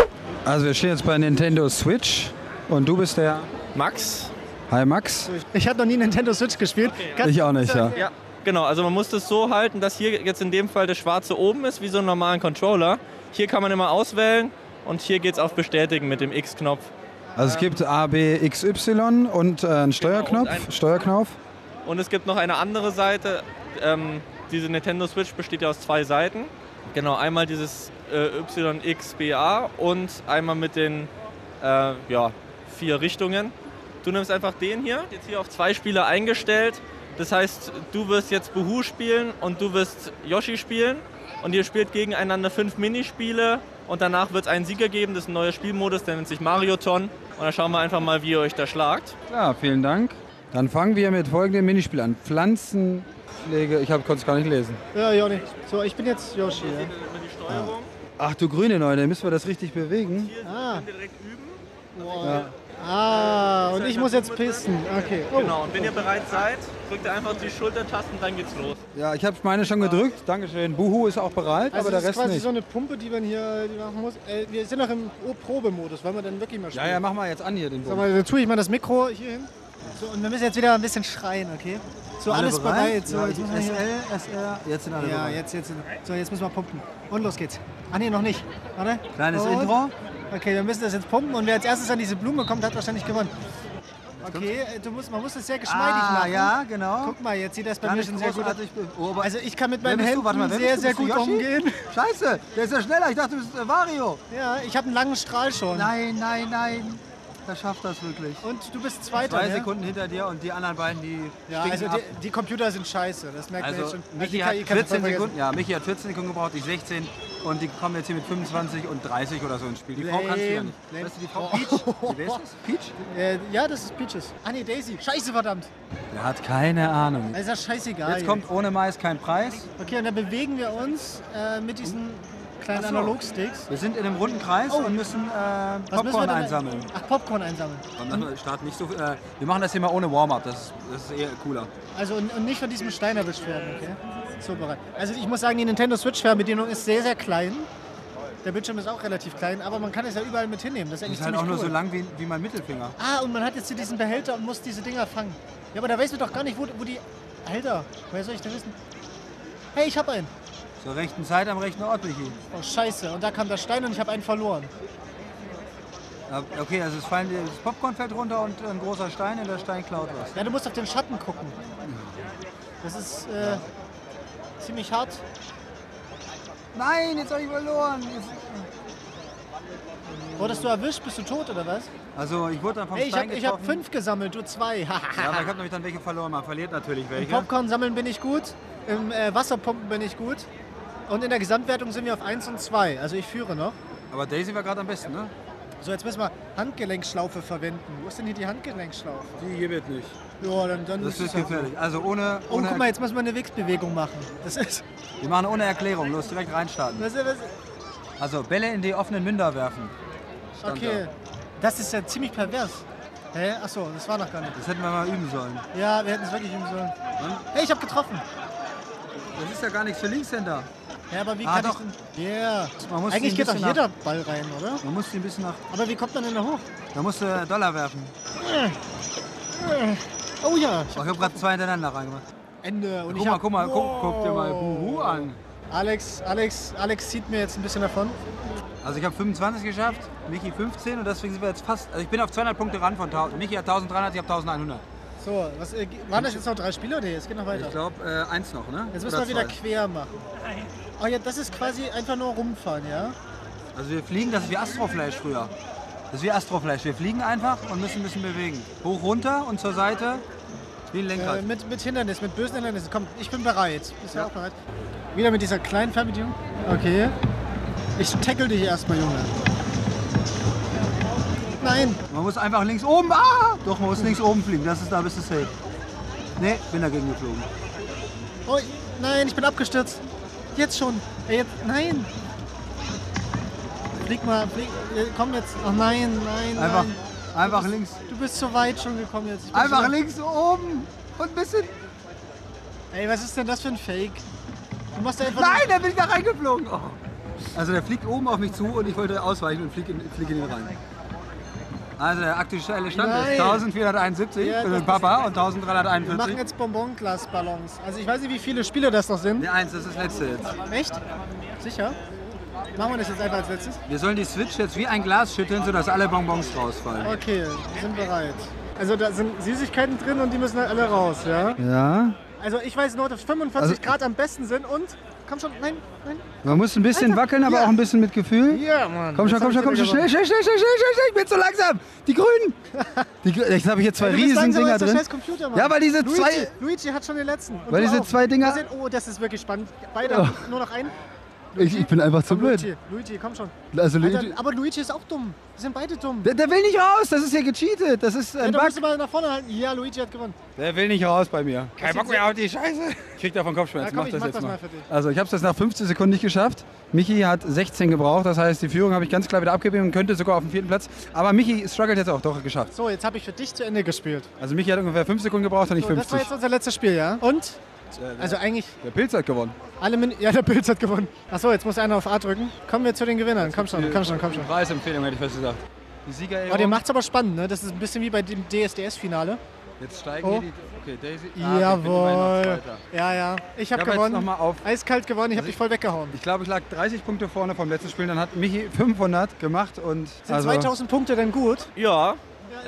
Also wir stehen jetzt bei Nintendo Switch und du bist der Max? Hi Max. Ich habe noch nie Nintendo Switch gespielt. Kannst- Ich auch nicht, ja. Ja. Genau, also man muss das so halten, dass hier jetzt in dem Fall das Schwarze oben ist, wie so ein normalen Controller. Hier kann man immer auswählen und hier geht es auf Bestätigen mit dem X-Knopf. Also es gibt A, B, X, Y und äh, einen Steuerknopf. Genau, und ein- Steuerknauf. Und es gibt noch eine andere Seite. Ähm, diese Nintendo Switch besteht ja aus zwei Seiten. Genau, einmal dieses äh, YXBA und einmal mit den äh, ja, vier Richtungen. Du nimmst einfach den hier, jetzt hier auf zwei Spieler eingestellt. Das heißt, du wirst jetzt Buhu spielen und du wirst Yoshi spielen. Und ihr spielt gegeneinander fünf Minispiele und danach wird es einen Sieger geben. Das ist ein neuer Spielmodus, der nennt sich Marioton. Und dann schauen wir einfach mal, wie ihr euch da schlagt. Klar, vielen Dank. Dann fangen wir mit folgendem Minispiel an. Pflanzenpflege, ich konnte es gar nicht lesen. Ja, Joni. So, ich bin jetzt Yoshi. Ja. Ach du grüne Neune, müssen wir das richtig bewegen? Ah. Wow. Ja. Ah, und ich muss jetzt pissen. Okay. Oh. Genau, und wenn ihr bereit seid, drückt ihr einfach die Schultertasten, dann geht's los. Ja, ich habe meine schon gedrückt. Dankeschön. Buhu ist auch bereit, Also aber der das ist Rest quasi nicht. so eine Pumpe, die man hier die machen muss. Äh, wir sind noch im Probemodus, wollen wir dann wirklich mal spielen? Ja, ja, mach mal jetzt an hier den Bogen. mal, dann tue ich mal das Mikro hier hin. So, und wir müssen jetzt wieder ein bisschen schreien, okay? So, Alle alles bereit. So, Ja, jetzt müssen wir SL, SR, jetzt sind alle ja, bereit. jetzt, jetzt. sind- So, jetzt müssen wir pumpen. Und los geht's. Ah, nee, noch nicht. Warte. Kleines und? Intro. Okay, wir müssen das jetzt pumpen und wer als erstes an diese Blume kommt, hat wahrscheinlich gewonnen. Okay, äh, du musst, man muss das sehr geschmeidig Ah, machen. ja, genau. Guck mal, jetzt sieht das bei Gar mir schon sehr gut aus. Oh, Also ich kann mit meinen du? Händen mal, sehr, sehr gut umgehen. Scheiße, der ist ja schneller. Ich dachte, du bist äh, Wario. Ja, ich habe einen langen Strahl schon. Nein, nein, nein. Der schafft das wirklich. Und du bist Zweiter, Zwei ne? Sekunden hinter dir und die anderen beiden, die Ja, also die, die Computer sind scheiße, das merkt man Also jetzt schon. Michi die hat KI kannst du 14 voll Sekunden, ja, Michi hat 14 Sekunden gebraucht, ich 16 und die kommen jetzt hier mit 25 und 30 oder so ins Spiel. Die Frau kannst du ja nicht. Lame. Weißt du, die Frau Oh. Peach? Wie heißt das? Peach? Äh, ja, das ist Peaches. Ah nee, Daisy. Scheiße, verdammt. Der hat keine Ahnung. Das ist ja scheißegal. Jetzt kommt ohne Mais kein Preis. Okay, und dann bewegen wir uns äh, mit diesen kleinen so. Analogsticks. Wir sind in einem runden Kreis Oh. und müssen äh, müssen Popcorn denn- einsammeln. Ach, Popcorn einsammeln. Und wir starten nicht so, äh, wir machen das hier mal ohne Warm-up, das, ist- das ist eher cooler. Also und, und nicht von diesem Stein erwischt werden, okay? So bereit. Also ich muss sagen, die Nintendo Switch-Fernbedienung ist sehr, sehr klein. Der Bildschirm ist auch relativ klein, aber man kann es ja überall mit hinnehmen. Das ist Das eigentlich ist halt auch nur cool. so lang wie, wie mein Mittelfinger. Ah, und man hat jetzt hier diesen Behälter und muss diese Dinger fangen. Ja, aber da weiß man doch gar nicht, wo, wo die... Alter, woher soll ich denn wissen? Hey, ich hab einen. Zur rechten Zeit am rechten Ort, Michi. Oh, scheiße. Und da kam der Stein und ich habe einen verloren. Okay, also es fallen, das Popcorn fällt runter und ein großer Stein und der Stein klaut was. Ja, du musst auf den Schatten gucken. Das ist äh, ziemlich hart. Nein, jetzt habe ich verloren. Jetzt, Wurdest du erwischt? Bist du tot oder was? also ich wurde dann vom ich Stein habe hab getroffen. fünf gesammelt, du zwei. Ja, aber ich habe nämlich dann welche verloren. Man verliert natürlich Im welche. Popcorn sammeln bin ich gut, im äh, Wasserpumpen bin ich gut. Und in der Gesamtwertung sind wir auf 1 und 2. Also ich führe noch. Aber Daisy war gerade am besten, ne? So, jetzt müssen wir Handgelenkschlaufe verwenden. Wo ist denn hier die Handgelenkschlaufe? Die hier wird nicht. Ja, dann, dann Das ist gefährlich. Also ohne, Oh, ohne guck mal, jetzt müssen wir eine Wichsbewegung machen. Das ist... Wir machen ohne Erklärung. Los, direkt reinstarten. Was, was, Also Bälle in die offenen Münder werfen. Stand okay, das ist ja ziemlich pervers. Hä? Achso, das war noch gar nicht. Das hätten wir mal üben sollen. Ja, wir hätten es wirklich üben sollen. Hey, ich habe getroffen. Das ist ja gar nichts für Linkshänder. Ja, aber wie Ah, kann doch. ich denn... Ja. Man muss Eigentlich geht doch jeder nach- Ball rein, oder? Man muss die ein bisschen nach. Aber wie kommt man denn da hoch? Da musst du Dollar werfen. Oh ja. Ich habe gerade zwei hintereinander reingemacht. Ende. Und Guck ich mal, hab- guck mal, guck, Wow. guck dir mal Buhu an. Alex, Alex, Alex zieht mir jetzt ein bisschen davon. Also ich habe 25 geschafft, Michi 15 und deswegen sind wir jetzt fast. Also ich bin auf 200 Punkte ran von 1000. Michi hat 1300, ich habe 1100. So, was, äh, waren das jetzt noch drei Spieler? Nee, es geht noch weiter. Ich glaube äh, eins noch, ne? Jetzt müssen Oder wir wieder zwei. quer machen. Oh ja, das ist quasi einfach nur rumfahren, ja? Also wir fliegen, das ist wie Astroflash früher. Das ist wie Astroflash. Wir fliegen einfach und müssen ein bisschen bewegen. Hoch, runter und zur Seite wie ein Lenkrad. Äh, mit, mit Hindernissen, mit bösen Hindernissen. Komm, ich bin bereit. Bist du auch bereit? Wieder mit dieser kleinen Fernbedienung? Okay. Ich tackle dich erstmal, Junge. Nein! Man muss einfach links oben. Ah! Doch, man muss links oben fliegen. Das ist da bist du safe. Nee, bin dagegen geflogen. Oh, nein, ich bin abgestürzt. Jetzt schon. Ey, jetzt, nein! Flieg mal, flieg. äh, Komm jetzt. Oh nein, nein, Einfach, nein. einfach du bist, links. Du bist zu weit schon gekommen jetzt. Einfach links oben. Und ein bisschen. Ey, was ist denn das für ein Fake? Du machst einfach. Nein, da bin ich da reingeflogen. Oh. Also der fliegt oben auf mich zu und ich wollte ausweichen und fliege in, flieg in ihn rein. Also der aktuelle Stand Nein. ist 1471 Ja, für den Papa und Wir machen 1341. jetzt Bonbonglasballons. Also ich weiß nicht, wie viele Spiele das noch sind. Nee, eins, das ist das letzte jetzt. Echt? Sicher? Machen wir das jetzt einfach als letztes? Wir sollen die Switch jetzt wie ein Glas schütteln, sodass alle Bonbons rausfallen. Okay, wir sind bereit. Also da sind Süßigkeiten drin und die müssen halt alle raus, ja? Ja. Also ich weiß nur, dass 45 Also- Grad am besten sind und... Komm schon, nein, nein. Man muss ein bisschen Alter, wackeln, aber ja. auch ein bisschen mit Gefühl. Ja, Mann. Komm schon, komm schon, komm schon. Schnell, schnell, schnell, schnell, schnell, schnell, schnell. Ich bin zu langsam. Die Grünen. Die, jetzt habe ich hier zwei bist riesen Dinger drin. Computer, Mann. Ja, weil diese Luigi, zwei... Luigi hat schon den letzten. Und Weil diese auch. zwei Dinger- sehen. Oh, das ist wirklich spannend. Beide Oh. haben nur noch einen. Ich, ich bin einfach zu Komm, blöd. Luigi, Luigi, komm schon. Also Alter, Luigi, aber Luigi ist auch dumm. Wir sind beide dumm. der, der will nicht raus. Das ist ja gecheatet. Das ist Ja, ein da Bug. musst du mal nach vorne halten. Ja, Luigi hat gewonnen. Der will nicht raus bei mir. Kein Das Bock mehr auf die Scheiße. Ich krieg davon Kopfschmerzen. Ja, komm, mach ich das mach jetzt das mal. mal für dich. Also ich habe es jetzt nach 15 Sekunden nicht geschafft. Michi hat 16 gebraucht. Das heißt, die Führung habe ich ganz klar wieder abgegeben und könnte sogar auf den vierten Platz. Aber Michi struggelt jetzt auch. Doch, geschafft. So, jetzt habe ich für dich zu Ende gespielt. Also Michi hat ungefähr 5 Sekunden gebraucht und nicht So, das war 50. jetzt unser letztes Spiel, ja? Und? Also eigentlich Der Pilz hat gewonnen. alle Min Ja, der Pilz hat gewonnen. Achso, jetzt muss einer auf A drücken. Kommen wir zu den Gewinnern. Komm schon, komm schon, komm schon. Preisempfehlung hätte ich fast gesagt. Die Sieger Oh, der macht's aber spannend, ne? Das ist ein bisschen wie bei dem DSDS-Finale. Jetzt steigen Oh. hier die. Okay, Daisy. Ah, Jawohl. Ja, ja. Ich habe Ich hab jetzt gewonnen. noch mal auf- Eiskalt gewonnen, ich habe dich voll weggehauen. Ich glaube, ich lag 30 Punkte vorne vom letzten Spiel. Dann hat Michi 500 gemacht und. Sind also, 2000 Punkte denn gut? Ja,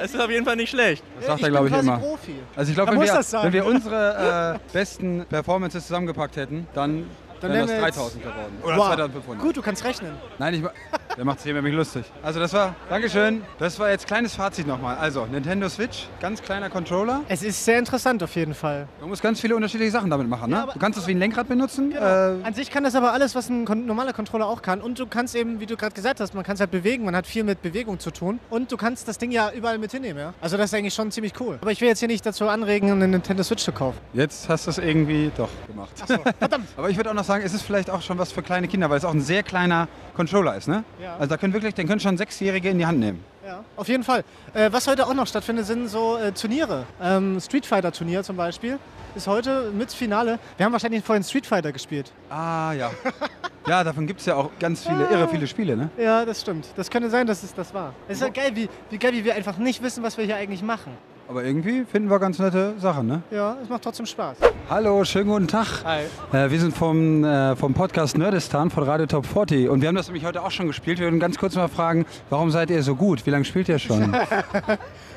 es ist auf jeden Fall nicht schlecht. Das sagt ich er, glaube ich, bin quasi immer. Profi. Also ich glaube, wenn, wir- das sagen. wenn wir unsere äh, besten Performances zusammengepackt hätten, dann, Dann wären das wären wir jetzt- 3000 geworden. Oder Wow. 2500. Gut, du kannst rechnen. Nein, ich, der macht sich hier nämlich lustig. Also das war, Dankeschön. Das war jetzt kleines Fazit nochmal. Also Nintendo Switch, ganz kleiner Controller. Es ist sehr interessant auf jeden Fall. Du musst ganz viele unterschiedliche Sachen damit machen. Ne? aber- du kannst es wie ein Lenkrad benutzen. Genau. Äh, An sich kann das aber alles, was ein kon normaler Controller auch kann. Und du kannst eben, wie du gerade gesagt hast, man kann es halt bewegen, man hat viel mit Bewegung zu tun. Und du kannst das Ding ja überall mit hinnehmen, ja. Also das ist eigentlich schon ziemlich cool. Aber ich will jetzt hier nicht dazu anregen, eine Nintendo Switch zu kaufen. jetzt hast du es irgendwie doch gemacht. Verdammt. Aber ich würde auch noch sagen, es ist vielleicht auch schon was für kleine Kinder, weil es auch ein sehr kleiner Controller ist. Ne? Ja. Also da können wirklich, den können schon Sechsjährige in die Hand nehmen. Ja, auf jeden Fall. Äh, was heute auch noch stattfindet, sind so äh, Turniere. Ähm, Street Fighter Turnier zum Beispiel ist heute mit Finale. Wir haben wahrscheinlich vorhin Street Fighter gespielt. Ah ja. ja, davon gibt es ja auch ganz viele, irre viele Spiele. Ne? Ja, das stimmt. Das könnte sein, dass es das war. Es ist ja geil, wie, wie geil, wie wir einfach nicht wissen, was wir hier eigentlich machen. Aber irgendwie finden wir ganz nette Sachen. Ne? Ja, es macht trotzdem Spaß. Hallo, schönen guten Tag. Hi. Äh, wir sind vom, äh, vom Podcast Nerdistan von Radio Top 40 und wir haben das nämlich heute auch schon gespielt. Wir würden ganz kurz mal fragen, warum seid ihr so gut? Wie lange spielt ihr schon?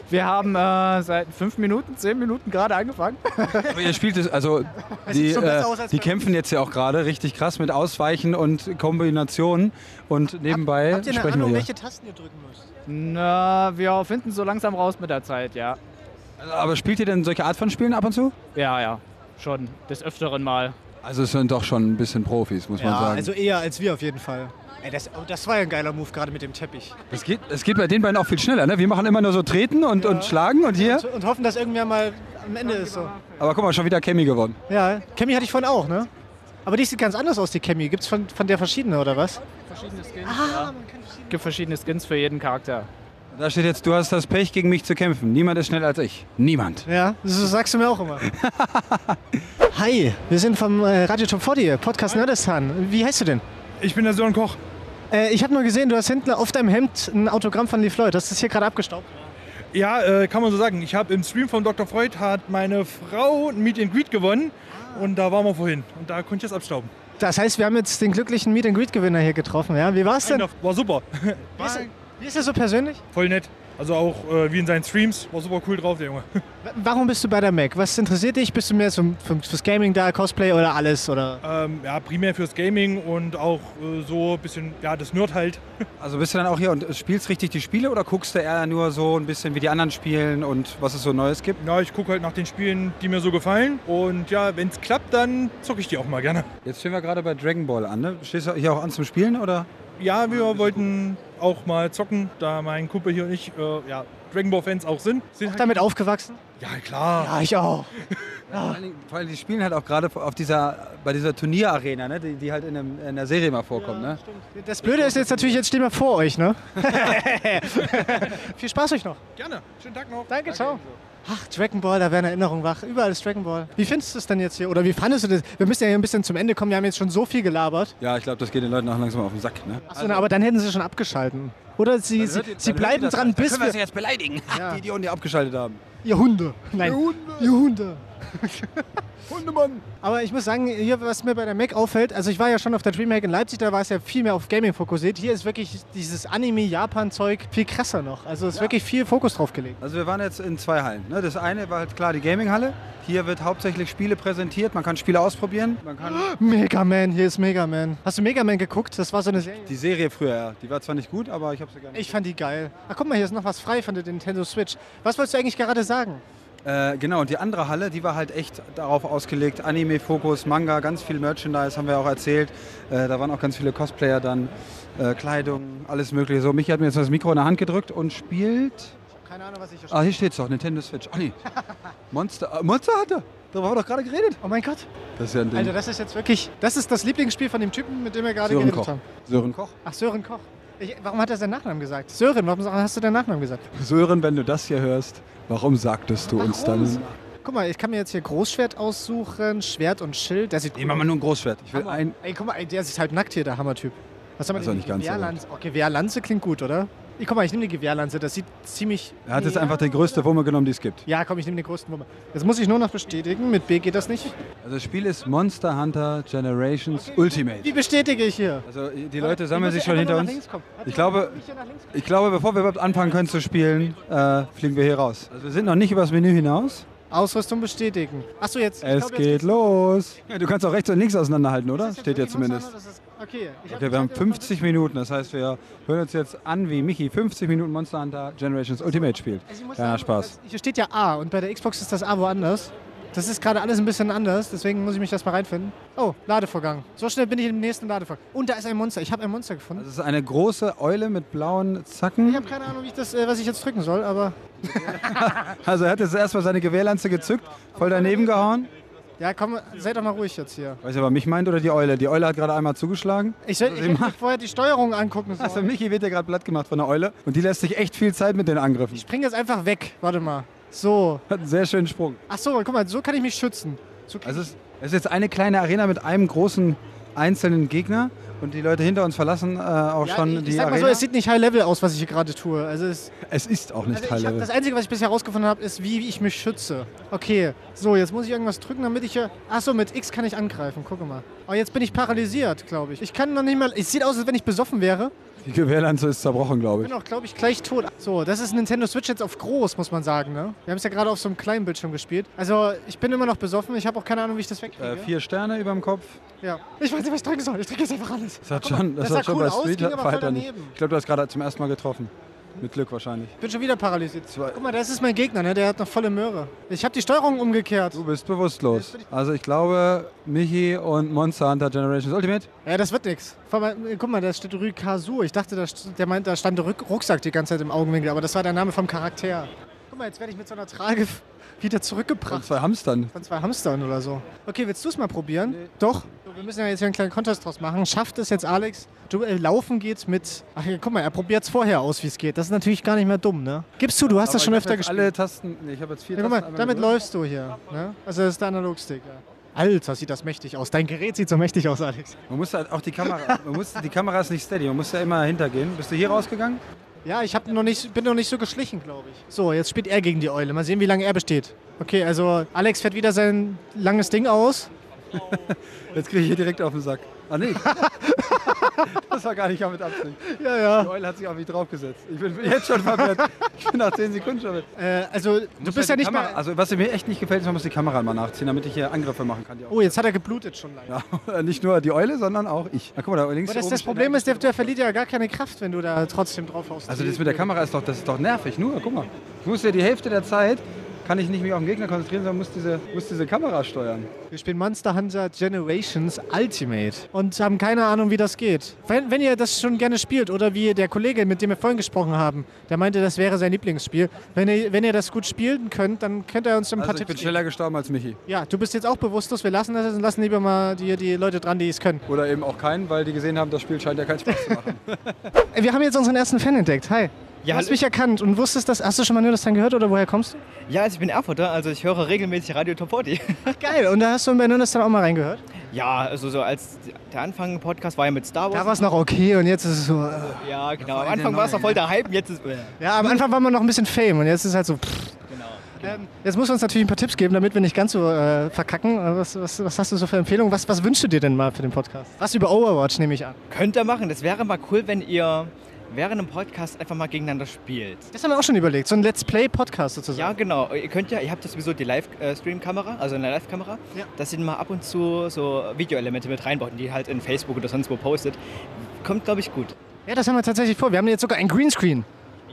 Wir haben äh, seit fünf Minuten, zehn Minuten gerade angefangen. Aber ihr spielt es, also die, äh, als die kämpfen jetzt ja auch gerade richtig krass mit Ausweichen und Kombinationen und nebenbei Habt ihr eine sprechen Ahnung, wir welche. Tasten ihr drücken müsst? Na, wir finden so langsam raus mit der Zeit, ja. Aber spielt ihr denn solche Art von Spielen ab und zu? Ja, ja, schon des Öfteren mal. Also es sind doch schon ein bisschen Profis, muss man Ja, sagen. also eher als wir auf jeden Fall. Ey, das, oh, das war ja ein geiler Move gerade mit dem Teppich. es, geht, es geht bei den beiden auch viel schneller. Ne? Wir machen immer nur so treten und, und schlagen und hier. Und, und hoffen, dass irgendwer mal am Ende ist so. Aber guck mal, schon wieder Kemi gewonnen. Ja, Chemie hatte ich vorhin auch, ne? Aber die sieht ganz anders aus, die Chemie. Gibt's von, von der verschiedene, oder was? Verschiedene Skins, ja. Es gibt verschiedene Skins für jeden Charakter. Da steht jetzt, du hast das Pech, gegen mich zu kämpfen. Niemand ist schneller als ich. Niemand. Ja, so sagst du mir auch immer. Hi, wir sind vom äh, Radio Top 40, Podcast Nerdistan. Wie heißt du denn? Ich bin der Sören Koch. Äh, ich habe nur gesehen, du hast hinten auf deinem Hemd ein Autogramm von Lee Floyd. Hast du das hier gerade abgestaubt? Ja, äh, kann man so sagen. Ich habe im Stream von Dr. Freud hat meine Frau ein Meet and Greet gewonnen und da waren wir vorhin und da konnte ich jetzt abstauben. Das heißt, wir haben jetzt den glücklichen Meet and Greet Gewinner hier getroffen. Ja, wie war's denn? War super. Ist, wie ist er so persönlich? Voll nett. Also auch äh, wie in seinen Streams. War super cool drauf, der Junge. Warum bist du bei der Mac? Was interessiert dich? Bist du mehr für, fürs Gaming da, Cosplay oder alles? Oder? Ähm, ja, primär fürs Gaming und auch äh, so ein bisschen, ja, das Nerd halt. Also bist du dann auch hier und spielst richtig die Spiele oder guckst du eher nur so ein bisschen, wie die anderen spielen und was es so Neues gibt? Ja, ich gucke halt nach den Spielen, die mir so gefallen. Und ja, wenn es klappt, dann zocke ich die auch mal gerne. Jetzt stehen wir gerade bei Dragon Ball an, ne? Stehst du hier auch an zum Spielen oder? Ja, wir wollten auch mal zocken, da mein Kumpel hier und ich äh, ja, Dragon Ball Fans auch sind. sind Auch damit aufgewachsen? Ja, klar. Ja, ich auch. Vor allen Dingen- vor allem, die spielen halt auch gerade auf dieser, bei dieser Turnierarena, ne? die, die halt in, einem, in der Serie mal vorkommt. ne? Das Blöde ist jetzt natürlich, jetzt stehen wir vor euch, ne? Viel Spaß euch noch. Gerne. Schönen Tag noch. Danke, ciao. Ach, Dragon Ball, da werden Erinnerungen wach. Überall ist Dragon Ball. Wie findest du es denn jetzt hier? Oder wie fandest du das? Wir müssen ja hier ein bisschen zum Ende kommen. Wir haben jetzt schon so viel gelabert. Ja, ich glaube, das geht den Leuten auch langsam auf den Sack. Ne? Achso, na, aber dann hätten sie schon abgeschalten. Oder sie, Dann sie, ihr- sie dann hört bleiben das dran. Dann bis können wir wir... sie jetzt beleidigen. Die Idioten, die abgeschaltet haben. Ihr Hunde. Nein. Ihr Hunde. Ihr Hunde. Hundemann. Aber ich muss sagen, hier, was mir bei der Mac auffällt, also ich war ja schon auf der DreamHack in Leipzig, da war es ja viel mehr auf Gaming fokussiert. Hier ist wirklich dieses Anime-Japan-Zeug viel krasser noch. Also es ist wirklich viel Fokus drauf gelegt. Also wir waren jetzt in zwei Hallen. Ne? Das eine war halt klar die Gaming-Halle. Hier wird hauptsächlich Spiele präsentiert. Man kann Spiele ausprobieren. Man kann Mega Man, hier ist Mega Man. Hast du Mega Man geguckt? Das war so eine Serie. die Serie früher, ja. Die war zwar nicht gut, aber ich habe sie gerne. Ich fand die geil. Ach guck mal, hier ist noch was frei von der Nintendo Switch. Was wolltest du eigentlich gerade sagen? Äh, genau, und die andere Halle, die war halt echt darauf ausgelegt. Anime-Fokus, Manga, ganz viel Merchandise, haben wir auch erzählt. Äh, da waren auch ganz viele Cosplayer dann. Äh, Kleidung, alles mögliche. So, Michi hat mir jetzt das Mikro in der Hand gedrückt und spielt... Keine Ahnung, was ich hier Ah, hier steht's doch, Nintendo Switch. Ach nee, Monster, äh, Monster Hunter. Darüber haben wir doch gerade geredet. Oh mein Gott. Das ist ja ein Ding. Alter, das ist jetzt wirklich, das ist das Lieblingsspiel von dem Typen, mit dem wir gerade Sören geredet Koch. haben. Sören Koch. Ach, Sören Koch. Ich, warum hat er seinen Nachnamen gesagt? Sören, warum hast du deinen Nachnamen gesagt? Sören, wenn du das hier hörst, warum sagtest du uns dann... Guck mal, ich kann mir jetzt hier Großschwert aussuchen, Schwert und Schild. Der sieht Nehmen wir mal nur ein Großschwert. Ich will Hammer. ein... Ey, guck mal, der ist halt nackt hier, der Hammertyp. Was haben wir Ist doch denn? nicht ganz so Gewehrlanze. Oh, Gewehrlanze klingt gut, oder? Ich, guck mal, ich nehme die Gewehrlanze. Das sieht ziemlich. Er hat jetzt einfach die größte Wumme genommen, die es gibt. Ja, komm, ich nehme den größten Wummer. Das muss ich nur noch bestätigen. Mit B geht das nicht. Also das Spiel ist Monster Hunter Generations Ultimate. Wie bestätige ich hier? Also die Leute sammeln sich schon hinter uns. Ich glaube, ich glaube, bevor wir überhaupt anfangen können zu spielen, äh, fliegen wir hier raus. Also wir sind noch nicht übers Menü hinaus. Ausrüstung bestätigen. Achso, jetzt. Es glaub, jetzt geht los. Ja, du kannst auch rechts und links auseinanderhalten, oder? Steht ja jetzt zumindest. Okay, Okay, wir haben 50 Minuten. Das heißt, wir hören uns jetzt an, wie Michi 50 Minuten Monster Hunter Generations Ultimate spielt. Also Kleiner sagen, Spaß. Hier steht ja A und bei der Xbox ist das A woanders. Das ist gerade alles ein bisschen anders, deswegen muss ich mich das mal reinfinden. Oh, Ladevorgang. So schnell bin ich im nächsten Ladevorgang. Und da ist ein Monster. Ich habe ein Monster gefunden. Das ist eine große Eule mit blauen Zacken. Ich habe keine Ahnung, wie ich das, äh, was ich jetzt drücken soll, aber Also er hat jetzt erstmal seine Gewehrlanze gezückt, voll daneben gehauen. Ja, komm, seid doch mal ruhig jetzt hier. Weiß nicht, ob er mich meint oder die Eule. Die Eule hat gerade einmal zugeschlagen. Ich, sie hätte vorher die Steuerung angucken Also sollen. Michi wird ja gerade platt gemacht von der Eule. Und die lässt sich echt viel Zeit mit den Angriffen. Ich spring jetzt einfach weg. Warte mal. So. Hat einen sehr schönen Sprung. Ach so, guck mal, so kann ich mich schützen. So Also es, es ist jetzt eine kleine Arena mit einem großen einzelnen Gegner. Und die Leute hinter uns verlassen äh, auch ja, schon ich, die ich sag mal Arena. so, es sieht nicht High Level aus, was ich hier gerade tue. Also es, es ist auch nicht also High ich hab, Level. das Einzige, was ich bisher herausgefunden habe, ist, wie ich mich schütze. Okay, so, jetzt muss ich irgendwas drücken, damit ich hier... Ach so, mit X kann ich angreifen, guck mal. Oh, jetzt bin ich paralysiert, glaube ich. Ich kann noch nicht mal... Es sieht aus, als wenn ich besoffen wäre. Die Gewehrlanze ist zerbrochen, glaube Ich ich. bin auch, glaube ich, gleich tot. So, das ist Nintendo Switch jetzt auf groß, muss man sagen. Ne? Wir haben es ja gerade auf so einem kleinen Bildschirm gespielt. Also, ich bin immer noch besoffen. Ich habe auch keine Ahnung, wie ich das wegkriege. Äh, vier Sterne über dem Kopf. Ja. Ich weiß nicht, was ich drücken soll. Ich drücke jetzt einfach alles. Das hat schon, das sah hat schon cool bei Street Fighter nicht. Ich glaube, du hast gerade zum ersten Mal getroffen. Mit Glück wahrscheinlich. Ich bin schon wieder paralysiert. Guck mal, das ist mein Gegner, ne? der hat noch volle Möhre. Ich habe die Steuerung umgekehrt. Du bist bewusstlos. Also ich glaube, Michi und Monster Hunter Generations Ultimate. Ja, das wird nix. Äh, Guck mal, da steht Rykazu. Ich dachte, da, der meint, da stand der Rucksack die ganze Zeit im Augenwinkel, aber das war der Name vom Charakter. Guck mal, jetzt werde ich mit so einer Trage wieder zurückgebracht. Von zwei Hamstern. Von zwei Hamstern oder so. Okay, willst du es mal probieren? Doch. So, wir müssen ja jetzt hier einen kleinen Contest draus machen. Schafft es jetzt Alex? Du, äh, laufen geht's mit. Ach, hier, guck mal, er probiert es vorher aus, wie es geht. Das ist natürlich gar nicht mehr dumm, ne? Gibst du, du hast Aber das schon öfter gespielt. Alle Tasten. Nee, ich habe jetzt vier Ja, guck mal, Tasten. damit gedrückt. läufst du hier. Ne? Also das ist der Analogstick. Ja. Alter, sieht das mächtig aus. Dein Gerät sieht so mächtig aus, Alex. Man muss halt auch die Kamera. man muss, die Kamera ist nicht steady. Man muss ja immer hintergehen. Bist du hier rausgegangen? Ja, ich hab noch nicht, bin noch nicht so geschlichen, glaube ich. So, jetzt spielt er gegen die Eule. Mal sehen, wie lange er besteht. Okay, also Alex fährt wieder sein langes Ding aus. Jetzt kriege ich hier direkt auf den Sack. Ah nee. das war gar nicht mit Absicht. Ja, ja. Die Eule hat sich auf mich draufgesetzt. Ich bin jetzt schon verwirrt. Ich bin nach 10 Sekunden schon verwirrt. Äh, also, du bist ja ja nicht Kamera, mehr. Also was mir echt nicht gefällt, ist, man muss die Kamera mal nachziehen, damit ich hier Angriffe machen kann. Oh, jetzt hat er geblutet schon leicht. Ja, nicht nur die Eule, sondern auch ich. Na, guck mal, da links Aber das, das Problem ist, der, der verliert ja gar keine Kraft, wenn du da trotzdem drauf haust. Also das mit der Kamera ist doch, das ist doch nervig. Nur, guck mal. Ich muss ja die Hälfte der Zeit, kann ich nicht mich auf den Gegner konzentrieren, sondern muss diese, muss diese Kamera steuern. Wir spielen Monster Hunter Generations Ultimate und haben keine Ahnung, wie das geht. Wenn, wenn ihr das schon gerne spielt oder wie der Kollege, mit dem wir vorhin gesprochen haben, der meinte, das wäre sein Lieblingsspiel. Wenn ihr, wenn ihr das gut spielen könnt, dann könnt ihr uns ein paar Also ich Tipps bin schneller gestorben als Michi. Ja, du bist jetzt auch bewusstlos. Wir lassen das jetzt und lassen lieber mal die, die Leute dran, die es können. Oder eben auch keinen, weil die gesehen haben, das Spiel scheint ja keinen Spaß zu machen. Wir haben jetzt unseren ersten Fan entdeckt. Hi. Du hast mich erkannt und wusstest das. Hast du schon mal Nerdistan gehört oder woher kommst du? Ja, also ich bin Erfurter, also ich höre regelmäßig Radio Top 40. Geil, und da hast du bei Nerdistan auch mal reingehört? Ja, also so als der Anfang Podcast war ja mit Star Wars. Da war es noch okay und jetzt ist es so. Äh. Ja, genau. Am Anfang war es noch voll der Hype, jetzt ist. Ja, am Anfang war man noch ein bisschen Fame und jetzt ist es halt so. Pff. Ähm, jetzt muss uns natürlich ein paar Tipps geben, damit wir nicht ganz so äh, verkacken. Äh, Was, was, was hast du so für Empfehlungen? Was, was wünschst du dir denn mal für den Podcast? Was über Overwatch nehme ich an. Könnt ihr machen. Das wäre mal cool, wenn ihr während dem Podcast einfach mal gegeneinander spielt. Das haben wir auch schon überlegt. So ein Let's Play-Podcast sozusagen. Ja, genau. Ihr könnt ja, ihr habt ja sowieso die Live-Stream-Kamera, also eine Live-Kamera, Ja. dass ihr mal ab und zu so Videoelemente mit reinbaut, die halt in Facebook oder sonst wo postet. Kommt, glaube ich, gut. Ja, das haben wir tatsächlich vor. Wir haben jetzt sogar ein Greenscreen.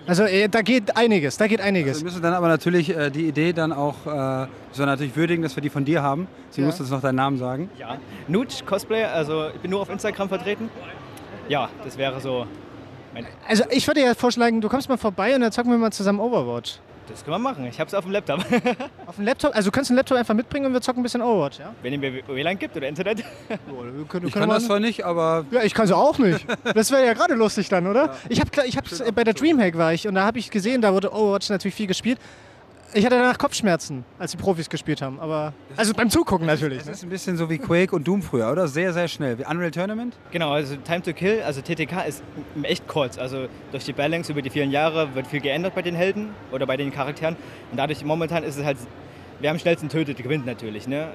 Also äh, da geht einiges, da geht einiges. Wir müssen dann aber natürlich äh, die Idee dann auch, äh, wir natürlich würdigen, dass wir die von dir haben. Sie Ja. musst uns noch deinen Namen sagen. Ja. Nutsch Cosplay, also ich bin nur auf Instagram vertreten. Ja, das wäre so. Also ich würde ja vorschlagen, du kommst mal vorbei und dann zocken wir mal zusammen Overwatch. Das können wir machen. Ich habe es auf dem Laptop. Auf dem Laptop? Also du kannst den Laptop einfach mitbringen und wir zocken ein bisschen Overwatch, ja? Wenn ihr mir WLAN gibt oder Internet. wir können, Ich kann das zwar nicht, aber Ja, ich kann sie auch nicht. Das wäre ja gerade lustig dann, oder? Ich habe ich hab's, bei der Dreamhack war ich und da habe ich gesehen, da wurde Overwatch natürlich viel gespielt. Ich hatte danach Kopfschmerzen, als die Profis gespielt haben. Aber also beim Zugucken natürlich. Das ist ein bisschen so wie Quake und Doom früher, oder? Sehr, sehr schnell. Wie Unreal Tournament? Genau, also Time to Kill, also TTK ist echt kurz. Also durch die Balance über die vielen Jahre wird viel geändert bei den Helden oder bei den Charakteren. Und dadurch momentan ist es halt, wer am schnellsten tötet, gewinnt natürlich. Ne?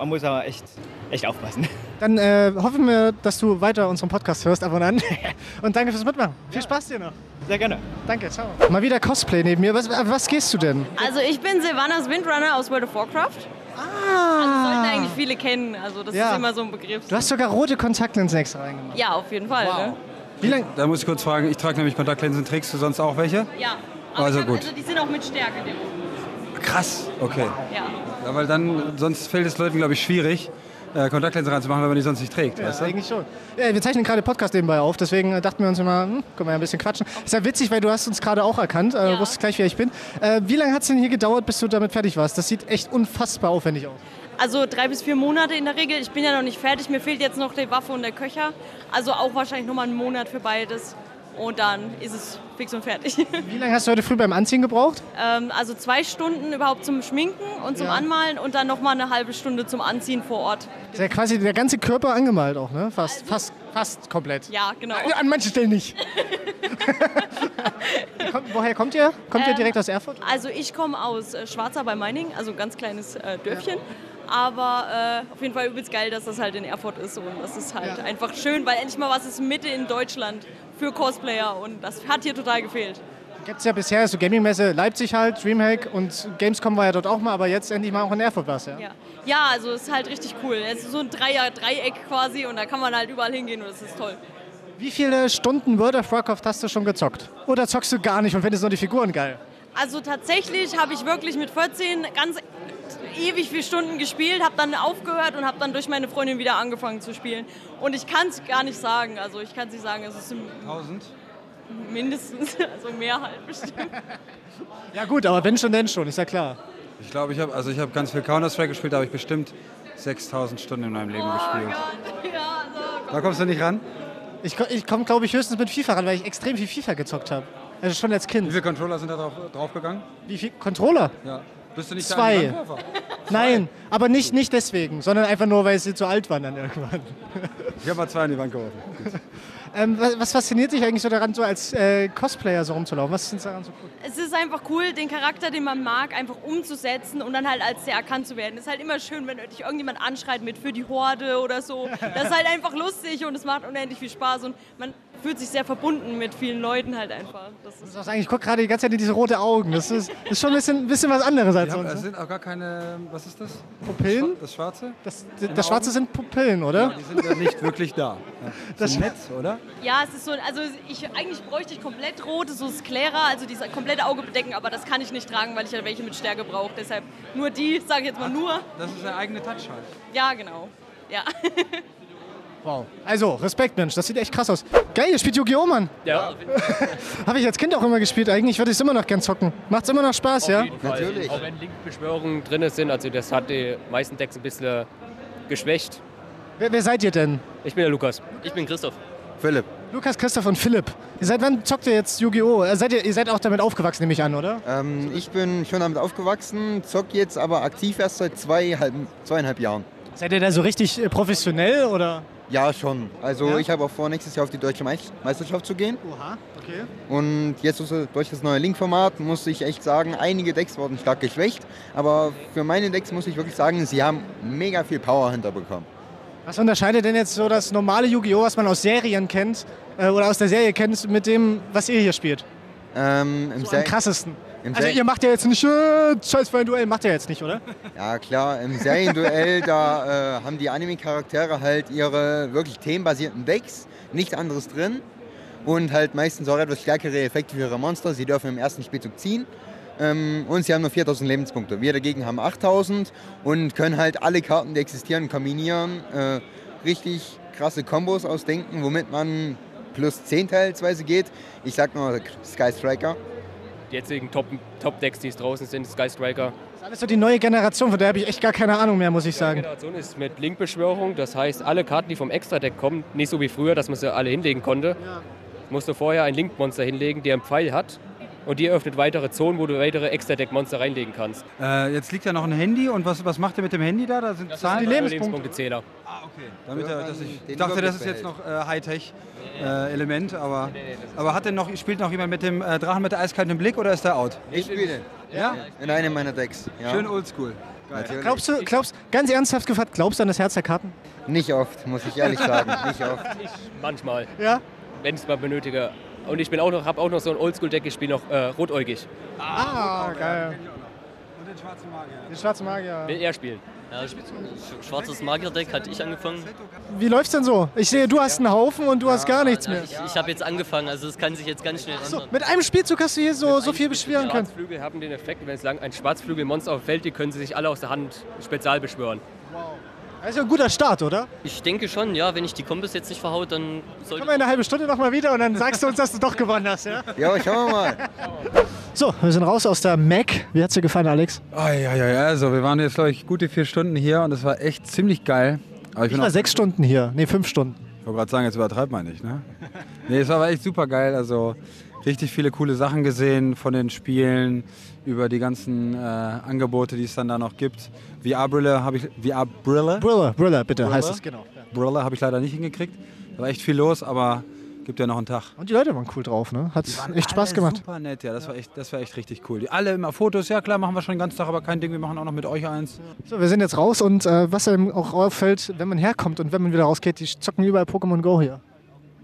Man muss aber echt, echt aufpassen. Dann äh, hoffen wir, dass du weiter unseren Podcast hörst ab und an. Und danke fürs Mitmachen. Viel Spaß dir noch. Sehr gerne. Danke, ciao. Mal wieder Cosplay neben mir. Was, was gehst du denn? Also ich bin Silvanas Windrunner aus World of Warcraft. Ah. Also sollten eigentlich viele kennen. Also das Ja. ist immer so ein Begriff. Du hast sogar rote Kontaktlinsen extra reingemacht. ja, auf jeden Fall. Ne? Wie lange? Da muss ich kurz fragen, ich trage nämlich Kontaktlinsen. Trägst du sonst auch welche? Ja. Aber Also hab, gut. Also die sind auch mit Stärke. Krass, okay. ja. Ja, weil dann, sonst fällt es Leuten, glaube ich, schwierig, äh, Kontaktlinsen reinzumachen, wenn man die sonst nicht trägt, Ja, weißt du? eigentlich schon. Ja, wir zeichnen gerade Podcast nebenbei auf, deswegen äh, dachten wir uns immer, hm, können wir ja ein bisschen quatschen. Ist ja witzig, weil du hast uns gerade auch erkannt, äh, wusstest gleich, wer ich bin. Äh, wie lange hat es denn hier gedauert, bis du damit fertig warst? Das sieht echt unfassbar aufwendig aus. Also drei bis vier Monate in der Regel. Ich bin ja noch nicht fertig. Mir fehlt jetzt noch die Waffe und der Köcher. Also auch wahrscheinlich nochmal einen Monat für beides. Und dann ist es fix und fertig. Wie lange hast du heute früh beim Anziehen gebraucht? ähm, also zwei Stunden überhaupt zum Schminken und zum Ja. Anmalen und dann nochmal eine halbe Stunde zum Anziehen vor Ort. Ist ja quasi der ganze Körper angemalt auch, ne? Fast, fast, fast komplett. Ja, genau. Ja, An manchen Stellen nicht. Woher kommt ihr? Kommt ihr Ähm, direkt aus Erfurt? Also ich komme aus äh, Schwarzer bei Meining, also ein ganz kleines äh, Dörfchen. Aber äh, auf jeden Fall übelst geil, dass das halt in Erfurt ist. Und das ist halt Ja. einfach schön, weil endlich mal was ist Mitte in Deutschland für Cosplayer. Und das hat hier total gefehlt. Gibt es ja bisher so Gaming-Messe Leipzig halt, Dreamhack und Gamescom war ja dort auch mal, aber jetzt endlich mal auch in Erfurt was, ja? Ja, ja also es ist halt richtig cool. Es ist so ein Dreier-Dreieck quasi und da kann man halt überall hingehen und das ist toll. Wie viele Stunden World of Warcraft hast du schon gezockt? Oder zockst du gar nicht und findest nur die Figuren geil? Also tatsächlich habe ich wirklich mit 14 ganz ewig viele Stunden gespielt, habe dann aufgehört und habe dann durch meine Freundin wieder angefangen zu spielen. Und ich kann es gar nicht sagen. Also ich kann es nicht sagen, es ist 1000? mindestens, also mehr halt bestimmt. Ja gut, aber wenn schon, denn schon, ist ja klar. Ich glaube, ich habe also ich hab ganz viel Counter-Strike gespielt, da habe ich bestimmt 6000 Stunden in meinem Leben gespielt. Da kommst du nicht ran? Ich, ich komme, glaube ich, höchstens mit FIFA ran, weil ich extrem viel FIFA gezockt habe. Also schon als Kind. Wie viele Controller sind da drauf, draufgegangen? Wie viel Controller? Ja. Bist du nicht Zwei. Nein, aber nicht, nicht deswegen, sondern einfach nur, weil sie zu alt waren dann irgendwann. Ich habe mal zwei an die Wand geworfen. Ähm, was, was fasziniert dich eigentlich so daran, so als äh, Cosplayer so rumzulaufen? Was ist daran so cool? Es ist einfach cool, den Charakter, den man mag, einfach umzusetzen und dann halt als der erkannt zu werden. Es ist halt immer schön, wenn dich irgendjemand anschreit mit für die Horde oder so. Das ist halt einfach lustig und es macht unendlich viel Spaß und man fühlt sich sehr verbunden mit vielen Leuten halt einfach. Das ist Du sagst eigentlich, ich gucke gerade die ganze Zeit in diese rote Augen. Das ist, das ist schon ein bisschen, bisschen was anderes als sonst. es ne? sind auch gar keine, was ist das? Pupillen? Das Schwarze? Das, das Schwarze sind Pupillen, oder? Ja, die sind ja nicht wirklich da. Ja. Das Das ist Netz, oder? Ja, es ist so, also ich, eigentlich bräuchte ich komplett rote, so Sclera, also dieses komplette Auge bedecken, aber das kann ich nicht tragen, weil ich ja welche mit Stärke brauche. Deshalb nur die, sage ich jetzt mal nur. Das ist der eigene Touch halt. Ja, genau. Ja. Wow. Also, Respekt, Mensch, das sieht echt krass aus. Geil, ihr spielt Yu-Gi-Oh! Mann. Ja, Habe ich als Kind auch immer gespielt eigentlich. würde ich es immer noch gern zocken. Macht's immer noch Spaß, ja? Natürlich. Auch wenn Link-Beschwörungen drin sind, also das hat die meisten Decks ein bisschen geschwächt. Wer, wer seid ihr denn? Ich bin der Lukas. Ich bin Christoph. Philipp. Lukas, Christoph und Philipp. Seit wann zockt ihr jetzt Yu-Gi-Oh? Äh, Seid ihr, ihr seid auch damit aufgewachsen, nehme ich an, oder? Ähm, ich bin schon damit aufgewachsen, zock jetzt aber aktiv erst seit zweieinhalb, zweieinhalb Jahren. Seid ihr da so richtig äh, professionell oder? Ja, schon. Also Ja? ich habe auch vor, nächstes Jahr auf die Deutsche Meis- Meisterschaft zu gehen. Oha, okay. Und jetzt durch das neue Link-Format muss ich echt sagen, einige Decks wurden stark geschwächt. Aber für meine Decks muss ich wirklich sagen, sie haben mega viel Power hinterbekommen. Was unterscheidet denn jetzt so das normale Yu-Gi-Oh, was man aus Serien kennt äh, oder aus der Serie kennt, mit dem, was ihr hier spielt? Ähm, im So am krassesten. Im Also Ser- ihr macht ja jetzt nicht äh, Scheiß für ein Duell, macht ihr jetzt nicht, oder? Ja klar, im Serienduell, da äh, haben die Anime-Charaktere halt ihre wirklich themenbasierten Decks, nichts anderes drin. Und halt meistens auch etwas stärkere Effekte für ihre Monster. Sie dürfen im ersten Spielzug ziehen. Ähm, und sie haben nur 4000 Lebenspunkte. Wir dagegen haben 8000 und können halt alle Karten, die existieren, kombinieren. Äh, richtig krasse Kombos ausdenken, womit man plus 10 teilweise geht. Ich sag nur Sky Striker. Die jetzigen Top- Top-Decks, die es draußen sind, Sky Striker. Das ist alles so die neue Generation, von der habe ich echt gar keine Ahnung mehr, muss ich Die sagen. Generation ist mit Link-Beschwörung, das heißt, alle Karten, die vom Extra-Deck kommen, nicht so wie früher, dass man sie alle hinlegen konnte. Musst du vorher ein Link-Monster hinlegen, der einen Pfeil hat. Und die öffnet weitere Zonen, wo du weitere Extra-Deck-Monster reinlegen kannst. Äh, jetzt liegt ja noch ein Handy und was, was macht ihr mit dem Handy da? Da sind Das Zahlen. ist ein Lebenspunktezähler. Ah, okay. Damit er, dass ich, ich dachte, das ist jetzt noch äh, Hightech-Element, aber, aber hat denn noch, spielt noch jemand mit dem äh, Drachen mit der eiskalten Blick oder ist der out? Ich spiele. Ja? In einem meiner Decks. Ja. Schön oldschool. Natürlich. Glaubst du, glaubst, ganz ernsthaft gefragt, glaubst du an das Herz der Karten? Nicht oft, muss ich ehrlich sagen. Nicht oft. Manchmal. Ja? Wenn ich es mal benötige. Und ich bin auch noch, habe auch noch so ein Oldschool-Deck, ich spiele noch äh, rotäugig. Ah, geil. Und den schwarzen Magier. Den schwarzen Magier. Will er spielen. Ja, sch- schwarzes Magier-Deck hatte ich angefangen. Wie läuft's denn so? Ich sehe, du hast einen Haufen und du hast gar nichts mehr. Ich, ich habe jetzt angefangen, also das kann sich jetzt ganz schnell ändern. Mit einem Spielzug hast du hier so, so viel beschweren können. Schwarzflügel haben den Effekt, wenn es lang ein Schwarzflügelmonster auf dem Feld, die können sie sich alle aus der Hand spezial beschwören. Das ist ja ein guter Start, oder? Ich denke schon, ja, wenn ich die Kombos jetzt nicht verhaut, dann sollte Kommen wir in einer halben Stunde noch mal wieder und dann sagst du uns, dass du doch gewonnen hast, ja? Ja, schauen wir mal. So, wir sind raus aus der Mac. Wie hat's dir gefallen, Alex? Ah, ja, ja, ja, also wir waren jetzt, glaube ich, gute vier Stunden hier und es war echt ziemlich geil. Aber ich, Ich bin war sechs Stunden hier. Nee, fünf Stunden. ich wollte gerade sagen, jetzt übertreibt man nicht, ne? Nee, es war aber echt super geil. Also richtig viele coole Sachen gesehen von den Spielen, über die ganzen äh, Angebote, die es dann da noch gibt. VR-Brille habe ich, VR-Brille? Brille, Brille, bitte, Brille? heißt es, genau. Brille habe ich leider nicht hingekriegt. Da war echt viel los, aber gibt ja noch einen Tag. Und die Leute waren cool drauf, ne? Hat echt Spaß gemacht. Super nett, ja, das war echt, das war echt richtig cool. Die alle immer Fotos, ja klar, machen wir schon den ganzen Tag, aber kein Ding, wir machen auch noch mit euch eins. So, wir sind jetzt raus und äh, was einem auch auffällt, wenn man herkommt und wenn man wieder rausgeht, die zocken überall Pokémon Go hier.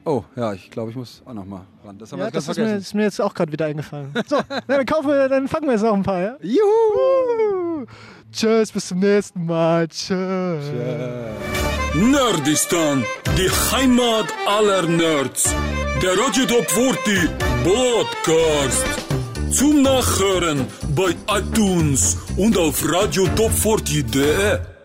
Oh, ja, ich glaube, ich muss auch noch mal ran. Das haben Ja, wir das ist mir, ist mir jetzt auch gerade wieder eingefallen. So, dann kaufen wir, dann fangen wir jetzt noch ein paar, ja? Juhu! Tschüss, bis zum nächsten Mal. Tschüss. Nerdistan, die Heimat aller Nerds. Der Radio Top 40 Podcast. Zum Nachhören bei iTunes und auf radiotop40.de.